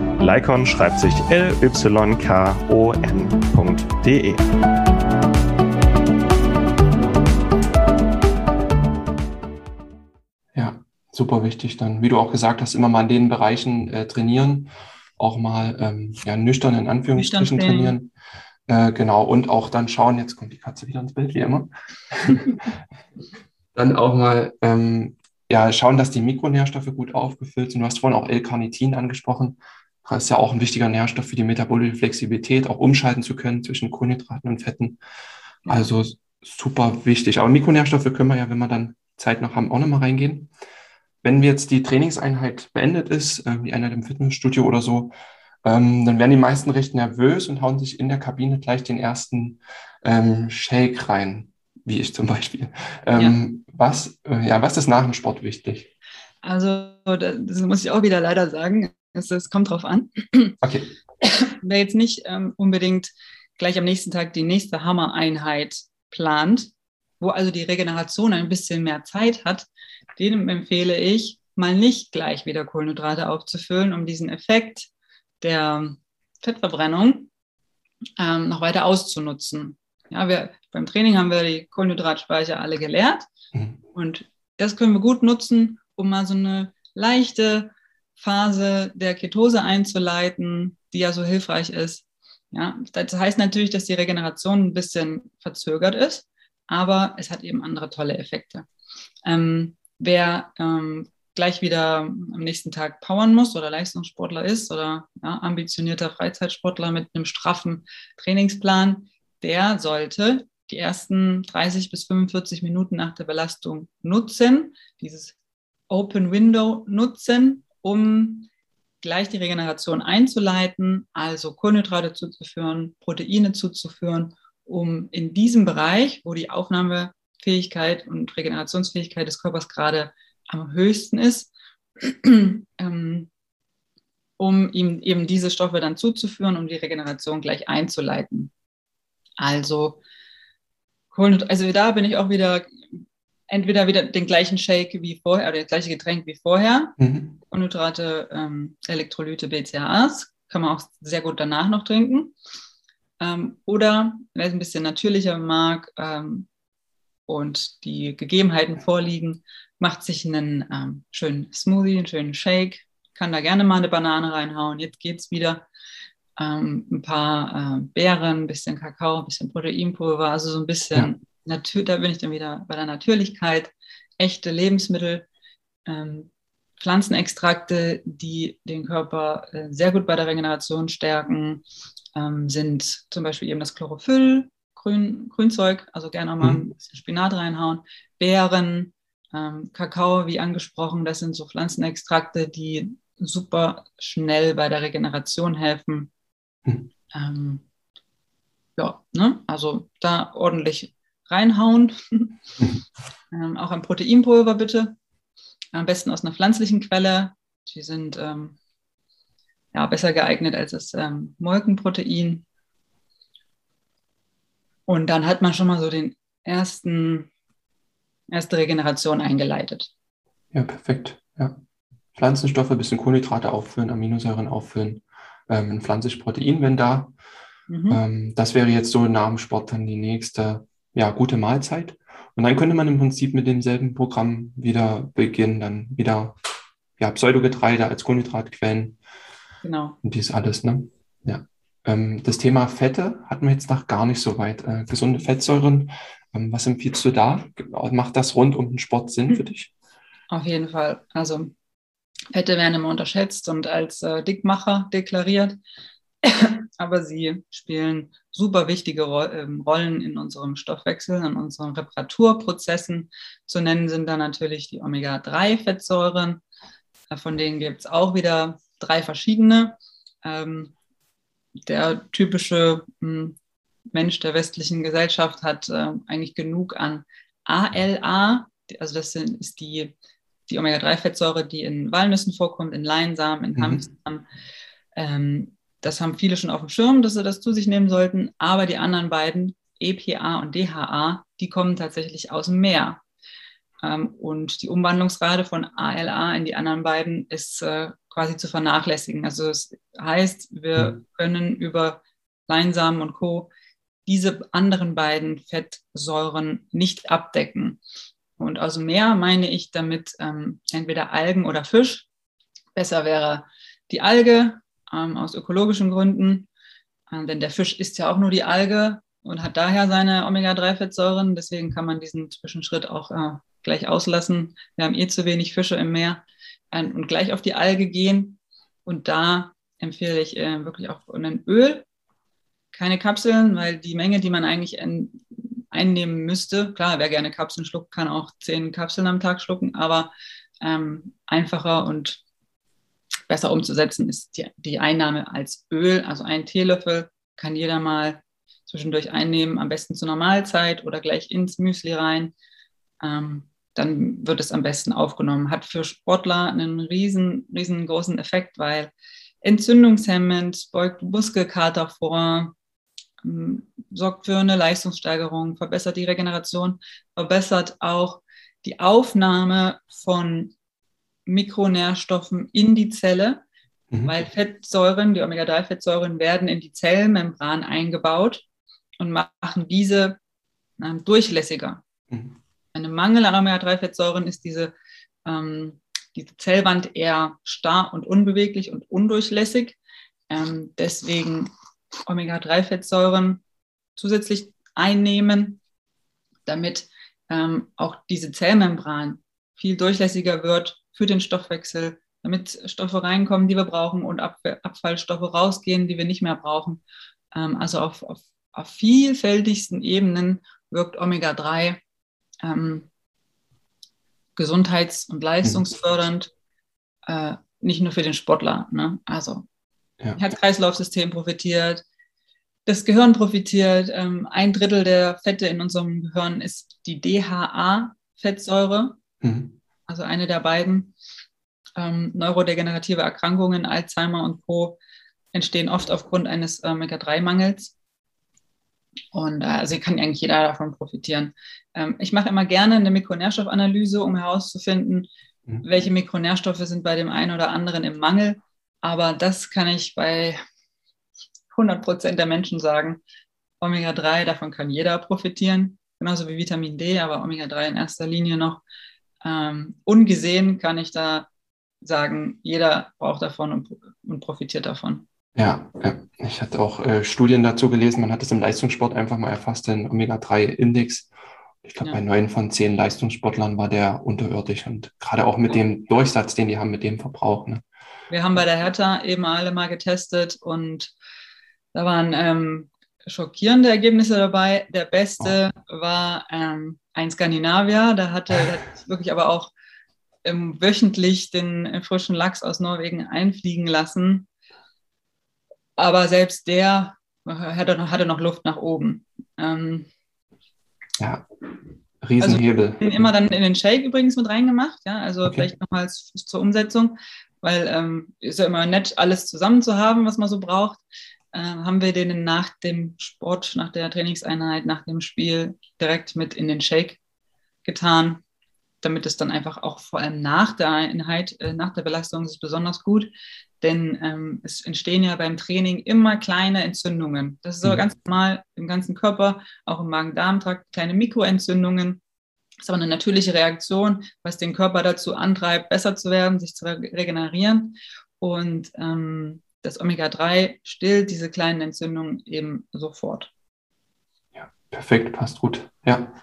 Lycon schreibt sich L-Y-K-O-N.de. Ja, super wichtig dann, wie du auch gesagt hast, immer mal in den Bereichen äh, trainieren, auch mal ähm, ja, nüchtern in Anführungsstrichen nüchtern trainieren. Äh, genau, und auch dann schauen, jetzt kommt die Katze wieder ins Bild, wie immer. dann auch mal ähm, ja, schauen, dass die Mikronährstoffe gut aufgefüllt sind. Du hast vorhin auch L-Carnitin angesprochen. Ist ja auch ein wichtiger Nährstoff für die metabolische Flexibilität, auch umschalten zu können zwischen Kohlenhydraten und Fetten. Also super wichtig. Aber Mikronährstoffe können wir ja, wenn wir dann Zeit noch haben, auch nochmal reingehen. Wenn jetzt die Trainingseinheit beendet ist, äh, wie einer im Fitnessstudio oder so, ähm, dann werden die meisten recht nervös und hauen sich in der Kabine gleich den ersten ähm, Shake rein. wie ich zum Beispiel. Ähm, ja. Was, äh, ja, was ist nach dem Sport wichtig? Also, das muss ich auch wieder leider sagen. Es, es kommt drauf an. Okay. Wer jetzt nicht ähm, unbedingt gleich am nächsten Tag die nächste Hammereinheit plant, wo also die Regeneration ein bisschen mehr Zeit hat, dem empfehle ich, mal nicht gleich wieder Kohlenhydrate aufzufüllen, um diesen Effekt der Fettverbrennung ähm, noch weiter auszunutzen. Ja, wir, beim Training haben wir die Kohlenhydratspeicher alle geleert mhm. und das können wir gut nutzen, um mal so eine leichte Phase der Ketose einzuleiten, die ja so hilfreich ist. Ja, das heißt natürlich, dass die Regeneration ein bisschen verzögert ist, aber es hat eben andere tolle Effekte. Ähm, wer ähm, gleich wieder am nächsten Tag powern muss oder Leistungssportler ist oder ja, ambitionierter Freizeitsportler mit einem straffen Trainingsplan, der sollte die ersten 30 bis 45 Minuten nach der Belastung nutzen, dieses Open Window nutzen, um gleich die Regeneration einzuleiten, also Kohlenhydrate zuzuführen, Proteine zuzuführen, um in diesem Bereich, wo die Aufnahmefähigkeit und Regenerationsfähigkeit des Körpers gerade am höchsten ist, ähm, um ihm eben diese Stoffe dann zuzuführen, um die Regeneration gleich einzuleiten. Also, also da bin ich auch wieder entweder wieder den gleichen Shake wie vorher oder das gleiche Getränk wie vorher. Mhm. Kohlenhydrate, ähm, Elektrolyte, BCAAs kann man auch sehr gut danach noch trinken. Ähm, oder wer es ein bisschen natürlicher mag ähm, und die Gegebenheiten vorliegen, macht sich einen ähm, schönen Smoothie, einen schönen Shake, kann da gerne mal eine Banane reinhauen. Jetzt geht es wieder. Ähm, ein paar äh, Beeren, ein bisschen Kakao, ein bisschen Proteinpulver, also so ein bisschen, ja. Da bin ich dann wieder bei der Natürlichkeit, echte Lebensmittel, ähm, Pflanzenextrakte, die den Körper äh, sehr gut bei der Regeneration stärken, ähm, sind zum Beispiel eben das Chlorophyll, Grün, Grünzeug, also gerne auch mal mhm. ein bisschen Spinat reinhauen, Beeren, ähm, Kakao, wie angesprochen, das sind so Pflanzenextrakte, die super schnell bei der Regeneration helfen. Mhm. Ähm, ja, ne? also da ordentlich reinhauen. Ähm, auch ein Proteinpulver bitte. Am besten aus einer pflanzlichen Quelle. Die sind ähm, ja, besser geeignet als das ähm, Molkenprotein. Und dann hat man schon mal so den ersten erste Regeneration eingeleitet. Ja, perfekt. Ja. Pflanzenstoffe, ein bisschen Kohlenhydrate auffüllen, Aminosäuren auffüllen, ähm, ein pflanzliches Protein, wenn da. Mhm. Ähm, das wäre jetzt so nach dem Sport dann die nächste ja, gute Mahlzeit. Und dann könnte man im Prinzip mit demselben Programm wieder beginnen, dann wieder ja, Pseudogetreide als Kohlenhydratquellen. Genau. Und dies alles, ne? Ja. Ähm, das Thema Fette hatten wir jetzt noch gar nicht so weit. Äh, gesunde Fettsäuren ähm, was empfiehlst du da? Macht das rund um den Sport Sinn für dich? Auf jeden Fall. Also Fette werden immer unterschätzt und als äh, Dickmacher deklariert. Aber sie spielen super wichtige Ro äh, Rollen in unserem Stoffwechsel, in unseren Reparaturprozessen. Zu nennen sind da natürlich die Omega-3-Fettsäuren. Äh, von denen gibt es auch wieder drei verschiedene. Ähm, der typische hm, Mensch der westlichen Gesellschaft hat äh, eigentlich genug an ALA, also das sind, ist die, die Omega-3-Fettsäure, die in Walnüssen vorkommt, in Leinsamen, in mhm. Hanfsamen. Ähm, das haben viele schon auf dem Schirm, dass sie das zu sich nehmen sollten, aber die anderen beiden, EPA und DHA, die kommen tatsächlich aus dem Meer. Ähm, und die Umwandlungsrate von ALA in die anderen beiden ist äh, quasi zu vernachlässigen. Also es heißt, wir können über Leinsamen und Co diese anderen beiden Fettsäuren nicht abdecken. Und aus dem Meer meine ich damit ähm, entweder Algen oder Fisch. Besser wäre die Alge ähm, aus ökologischen Gründen, äh, denn der Fisch isst ja auch nur die Alge und hat daher seine Omega-3-Fettsäuren. Deswegen kann man diesen Zwischenschritt auch äh, gleich auslassen. Wir haben eh zu wenig Fische im Meer äh, und gleich auf die Alge gehen. Und da empfehle ich äh, wirklich auch ein Öl, keine Kapseln, weil die Menge, die man eigentlich in, einnehmen müsste, klar, wer gerne Kapseln schluckt, kann auch zehn Kapseln am Tag schlucken, aber ähm, einfacher und besser umzusetzen ist die, die Einnahme als Öl. Also ein Teelöffel kann jeder mal zwischendurch einnehmen, am besten zur Normalzeit oder gleich ins Müsli rein. Ähm, dann wird es am besten aufgenommen. Hat für Sportler einen riesen, riesengroßen Effekt, weil entzündungshemmend, beugt Muskelkater vor, ähm, sorgt für eine Leistungssteigerung, verbessert die Regeneration, verbessert auch die Aufnahme von Mikronährstoffen in die Zelle, mhm. weil Fettsäuren, die Omega-3-Fettsäuren werden in die Zellmembran eingebaut und machen diese ähm, durchlässiger. Mhm. Eine Mangel an Omega-3-Fettsäuren ist diese, ähm, diese Zellwand eher starr und unbeweglich und undurchlässig. Ähm, deswegen Omega-3-Fettsäuren zusätzlich einnehmen, damit ähm, auch diese Zellmembran viel durchlässiger wird für den Stoffwechsel, damit Stoffe reinkommen, die wir brauchen und Ab Abfallstoffe rausgehen, die wir nicht mehr brauchen. Ähm, also auf, auf, auf vielfältigsten Ebenen wirkt Omega-3 ähm, gesundheits- und leistungsfördernd, äh, nicht nur für den Sportler. Ne? Also ja. Herz-Kreislauf-System profitiert, das Gehirn profitiert. Ähm, ein Drittel der Fette in unserem Gehirn ist die DHA-Fettsäure, mhm. Also eine der beiden. Ähm, neurodegenerative Erkrankungen, Alzheimer und Co. entstehen oft aufgrund eines Omega-3-Mangels. Und äh, also kann eigentlich jeder davon profitieren. Ähm, ich mache immer gerne eine Mikronährstoffanalyse, um herauszufinden, mhm. welche Mikronährstoffe sind bei dem einen oder anderen im Mangel. Aber das kann ich bei 100 Prozent der Menschen sagen, Omega-3, davon kann jeder profitieren, genauso wie Vitamin D, aber Omega-3 in erster Linie noch. Ähm, ungesehen kann ich da sagen, jeder braucht davon und, und profitiert davon. Ja, ich hatte auch äh, Studien dazu gelesen, man hat es im Leistungssport einfach mal erfasst, den Omega-3-Index. Ich glaube, ja. bei neun von zehn Leistungssportlern war der unterirdisch und gerade auch mit dem Durchsatz, den die haben, mit dem Verbrauch. Ne? Wir haben bei der Hertha eben alle mal getestet und da waren ähm, schockierende Ergebnisse dabei. Der beste oh. war ähm, ein Skandinavier, da hatte wirklich aber auch ähm, wöchentlich den frischen Lachs aus Norwegen einfliegen lassen. Aber selbst der hatte noch, hatte noch Luft nach oben. Ähm, ja, Riesenhebel. Also immer dann in den Shake übrigens mit reingemacht, ja, also okay. vielleicht nochmals zur Umsetzung, weil ähm, ist ja immer nett, alles zusammen zu haben, was man so braucht äh, haben wir den nach dem Sport, nach der Trainingseinheit, nach dem Spiel direkt mit in den Shake getan, damit es dann einfach auch vor allem nach der Einheit, äh, nach der Belastung ist es besonders gut, denn ähm, es entstehen ja beim Training immer kleine Entzündungen. Das ist aber mhm. ganz normal im ganzen Körper, auch im Magen-Darm-Trakt, kleine Mikroentzündungen. Das ist aber eine natürliche Reaktion, was den Körper dazu antreibt, besser zu werden, sich zu regenerieren. Und ähm, das Omega-3 stillt diese kleinen Entzündungen eben sofort. Ja, perfekt, passt gut. Ja.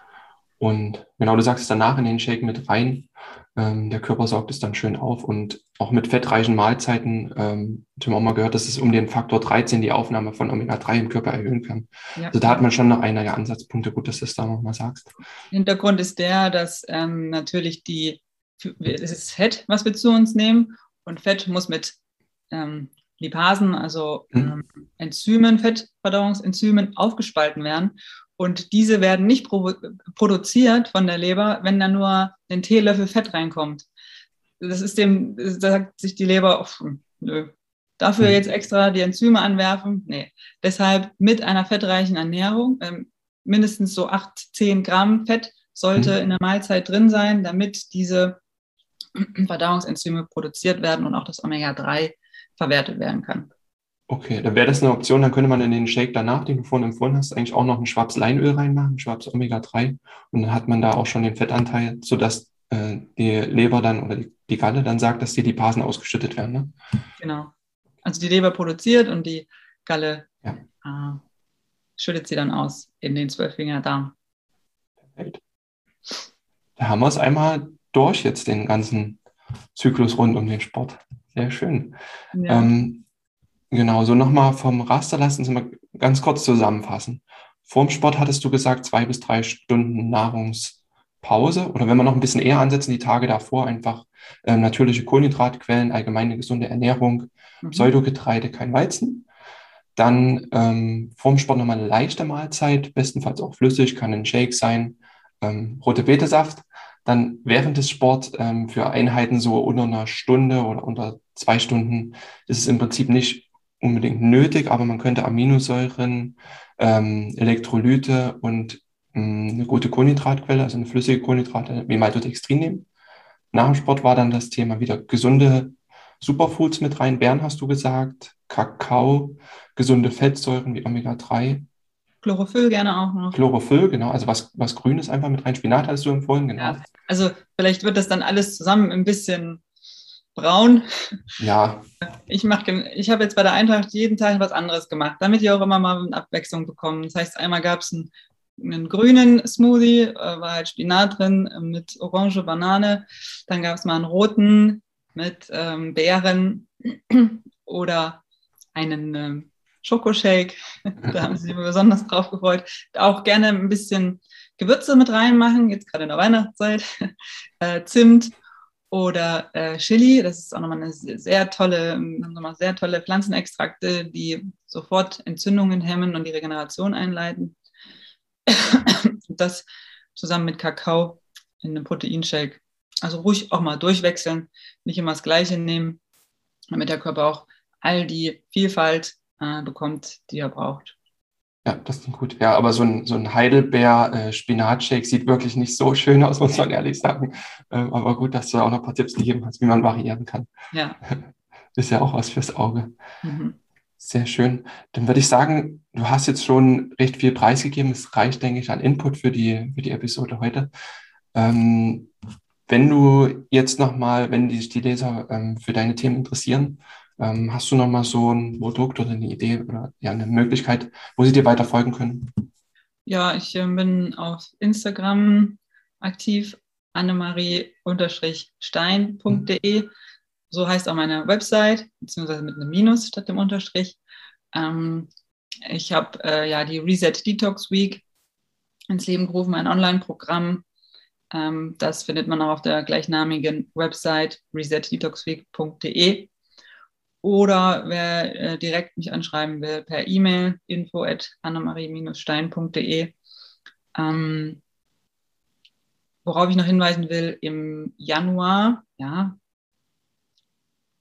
Und genau, du sagst es danach in den Shake mit rein. Ähm, der Körper saugt es dann schön auf und auch mit fettreichen Mahlzeiten, ähm, ich habe auch mal gehört, dass es um den Faktor 13 die Aufnahme von Omega-3 im Körper erhöhen kann. Ja. Also da hat man schon noch einige Ansatzpunkte. Gut, dass du es da nochmal sagst. Hintergrund ist der, dass ähm, natürlich die, es ist Fett, was wir zu uns nehmen und Fett muss mit ähm, Lipasen, also mhm. ähm, Enzymen, Fettverdauungsenzymen aufgespalten werden. Und diese werden nicht pro produziert von der Leber, wenn da nur ein Teelöffel Fett reinkommt. Das ist dem, da sagt sich die Leber, oh, nö, dafür mhm. jetzt extra die Enzyme anwerfen. Nee. Deshalb mit einer fettreichen Ernährung, ähm, mindestens so 8, 10 Gramm Fett sollte mhm. in der Mahlzeit drin sein, damit diese Verdauungsenzyme produziert werden und auch das Omega-3 verwertet werden kann. Okay, dann wäre das eine Option, dann könnte man in den Shake danach, den du vorhin empfohlen hast, eigentlich auch noch ein Schwabs Leinöl reinmachen, ein Schwabs Omega-3 und dann hat man da auch schon den Fettanteil, sodass äh, die Leber dann oder die, die Galle dann sagt, dass die Lipasen ausgeschüttet werden. Ne? Genau. Also die Leber produziert und die Galle ja. äh, schüttet sie dann aus in den Zwölffinger Darm. Perfekt. Da haben wir es einmal durch jetzt, den ganzen Zyklus rund um den Sport. Sehr schön. Ja. Ähm, genau, so nochmal vom Raster, lassen Sie mal ganz kurz zusammenfassen. Vorm Sport hattest du gesagt, zwei bis drei Stunden Nahrungspause oder wenn wir noch ein bisschen eher ansetzen, die Tage davor einfach äh, natürliche Kohlenhydratquellen, allgemeine gesunde Ernährung, mhm. Pseudogetreide, kein Weizen. Dann ähm, vorm Sport nochmal eine leichte Mahlzeit, bestenfalls auch flüssig, kann ein Shake sein, ähm, rote Betesaft. Dann während des Sports ähm, für Einheiten so unter einer Stunde oder unter zwei Stunden ist es im Prinzip nicht unbedingt nötig, aber man könnte Aminosäuren, ähm, Elektrolyte und ähm, eine gute Kohlenhydratquelle, also eine flüssige Kohlenhydrate wie Maltodextrin nehmen. Nach dem Sport war dann das Thema wieder gesunde Superfoods mit rein. Bären hast du gesagt, Kakao, gesunde Fettsäuren wie Omega-3. Chlorophyll gerne auch noch. Chlorophyll, genau, also was, was Grünes einfach mit rein. Spinat hast du empfohlen, genau. Ja, also vielleicht wird das dann alles zusammen ein bisschen braun. Ja. Ich, ich habe jetzt bei der Eintracht jeden Tag was anderes gemacht, damit ich auch immer mal eine Abwechslung bekomme. Das heißt, einmal gab es einen, einen, grünen Smoothie, äh, war halt Spinat drin äh, mit Orange, Banane. Dann gab es mal einen roten mit ähm, Beeren oder einen ähm, Schokoshake. da haben sie sich besonders drauf gefreut. Auch gerne ein bisschen Gewürze mit reinmachen, jetzt gerade in der Weihnachtszeit. äh, Zimt oder äh, Chili. Das ist auch nochmal eine sehr tolle, haben nochmal sehr tolle Pflanzenextrakte, die sofort Entzündungen hemmen und die Regeneration einleiten. das zusammen mit Kakao in einem Proteinshake. Also ruhig auch mal durchwechseln, nicht immer das Gleiche nehmen, damit der Körper auch all die Vielfalt äh, bekommt, die er braucht. Ja, das klingt gut. Ja, aber so ein, so ein Heidelbeer-Spinatshake äh, sieht wirklich nicht so schön aus, muss man ehrlich sagen. Ähm, aber gut, dass du auch noch ein paar Tipps gegeben hast, wie man variieren kann. Ja. Ist ja auch was fürs Auge. Mhm. Sehr schön. Dann würde ich sagen, du hast jetzt schon recht viel preisgegeben. Es reicht, denke ich, an Input für die, für die Episode heute. Ähm, wenn du jetzt nochmal, wenn sich die Leser ähm, für deine Themen interessieren, ähm, hast du noch mal so ein Produkt oder eine Idee oder ja, eine Möglichkeit, wo sie dir weiter folgen können? Ja, ich äh, bin auf Instagram aktiv, annemarie-stein.de. Mhm. So heißt auch meine Website, beziehungsweise mit einem Minus statt dem Unterstrich. Ähm, ich habe äh, ja die Reset Detox Week ins Leben gerufen, ein Online-Programm. Ähm, das findet man auch auf der gleichnamigen Website resetdetoxweek.de. Oder wer äh, direkt mich anschreiben will, per E-Mail info at annemarie-stein.de. Ähm, worauf ich noch hinweisen will, im Januar, ja,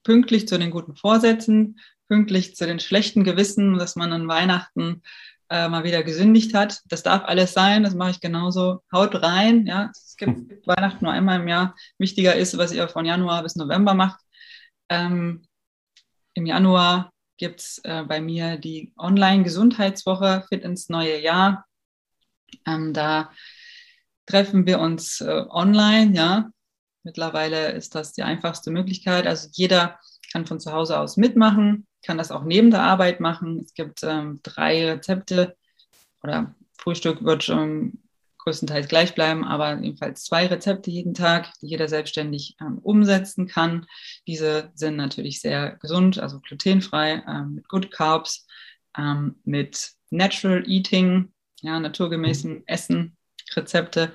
pünktlich zu den guten Vorsätzen, pünktlich zu den schlechten Gewissen, dass man an Weihnachten äh, mal wieder gesündigt hat. Das darf alles sein, das mache ich genauso. Haut rein, ja. Es gibt hm. Weihnachten nur einmal im Jahr. Wichtiger ist, was ihr von Januar bis November macht. Ähm, im Januar gibt es äh, bei mir die Online-Gesundheitswoche Fit ins neue Jahr. Ähm, da treffen wir uns äh, online, ja. Mittlerweile ist das die einfachste Möglichkeit. Also jeder kann von zu Hause aus mitmachen, kann das auch neben der Arbeit machen. Es gibt ähm, drei Rezepte oder Frühstück wird schon größtenteils gleich bleiben, aber jedenfalls zwei Rezepte jeden Tag, die jeder selbstständig ähm, umsetzen kann. Diese sind natürlich sehr gesund, also glutenfrei, ähm, mit Good Carbs, ähm, mit Natural Eating, ja, naturgemäßem Essen, Rezepte,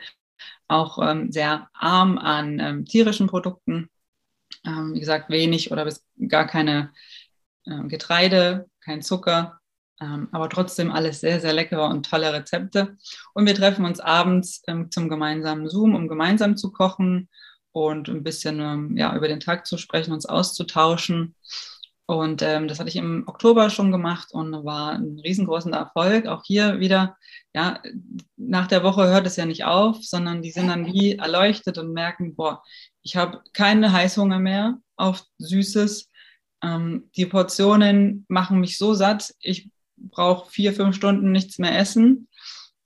auch ähm, sehr arm an ähm, tierischen Produkten. Ähm, wie gesagt, wenig oder bis gar keine Getreide, kein Zucker, aber trotzdem alles sehr, sehr leckere und tolle Rezepte. Und wir treffen uns abends ähm, zum gemeinsamen Zoom, um gemeinsam zu kochen und ein bisschen ähm, ja, über den Tag zu sprechen, uns auszutauschen. Und ähm, das hatte ich im Oktober schon gemacht und war ein riesengroßer Erfolg. Auch hier wieder, ja, nach der Woche hört es ja nicht auf, sondern die sind dann wie erleuchtet und merken, boah, ich habe keine Heißhunger mehr auf Süßes. Ähm, die Portionen machen mich so satt. Ich brauche vier, fünf Stunden nichts mehr essen,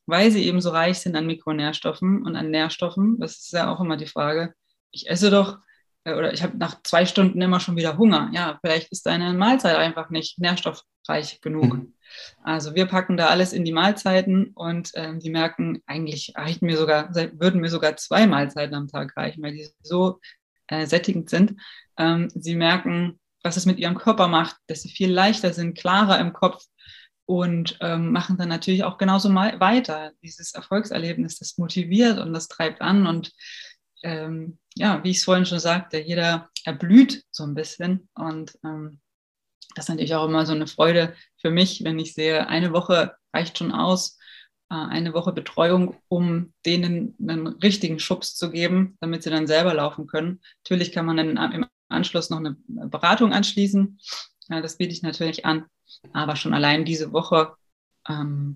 weil sie eben so reich sind an Mikronährstoffen und an Nährstoffen. Das ist ja auch immer die Frage. Ich esse doch äh, oder ich habe nach zwei Stunden immer schon wieder Hunger. Ja, vielleicht ist deine Mahlzeit einfach nicht nährstoffreich genug. Mhm. Also wir packen da alles in die Mahlzeiten und äh, die merken, eigentlich reichen mir sogar, würden mir sogar zwei Mahlzeiten am Tag reichen, weil die so äh, sättigend sind. Ähm, sie merken, was es mit ihrem Körper macht, dass sie viel leichter sind, klarer im Kopf, und ähm, machen dann natürlich auch genauso mal weiter. Dieses Erfolgserlebnis, das motiviert und das treibt an und ähm, ja, wie ich es vorhin schon sagte, jeder erblüht so ein bisschen und ähm, das ist natürlich auch immer so eine Freude für mich, wenn ich sehe, eine Woche reicht schon aus, äh, eine Woche Betreuung, um denen einen richtigen Schubs zu geben, damit sie dann selber laufen können. Natürlich kann man dann im Anschluss noch eine Beratung anschließen. Das biete ich natürlich an. Aber schon allein diese Woche ähm,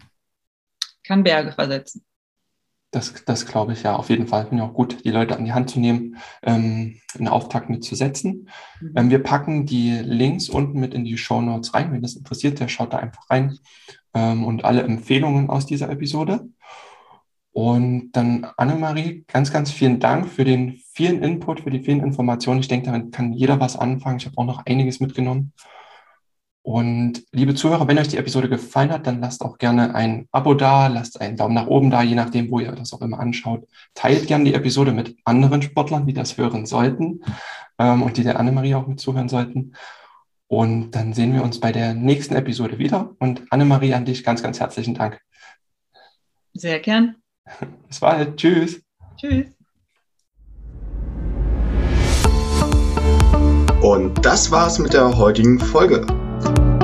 kann Berge versetzen. Das, das glaube ich ja auf jeden Fall. Finde ich auch gut, die Leute an die Hand zu nehmen, ähm, einen Auftakt mitzusetzen. Mhm. Ähm, wir packen die Links unten mit in die Show Notes rein. Wenn das interessiert, der schaut da einfach rein ähm, und alle Empfehlungen aus dieser Episode. Und dann Annemarie, ganz, ganz vielen Dank für den vielen Input, für die vielen Informationen. Ich denke, damit kann jeder was anfangen. Ich habe auch noch einiges mitgenommen. Und liebe Zuhörer, wenn euch die Episode gefallen hat, dann lasst auch gerne ein Abo da, lasst einen Daumen nach oben da, je nachdem, wo ihr das auch immer anschaut. Teilt gerne die Episode mit anderen Sportlern, die das hören sollten ähm, und die der Annemarie auch mit zuhören sollten. Und dann sehen wir uns bei der nächsten Episode wieder. Und Annemarie, an dich ganz, ganz herzlichen Dank. Sehr gern. Bis bald. Tschüss. Tschüss. Und das war's mit der heutigen Folge.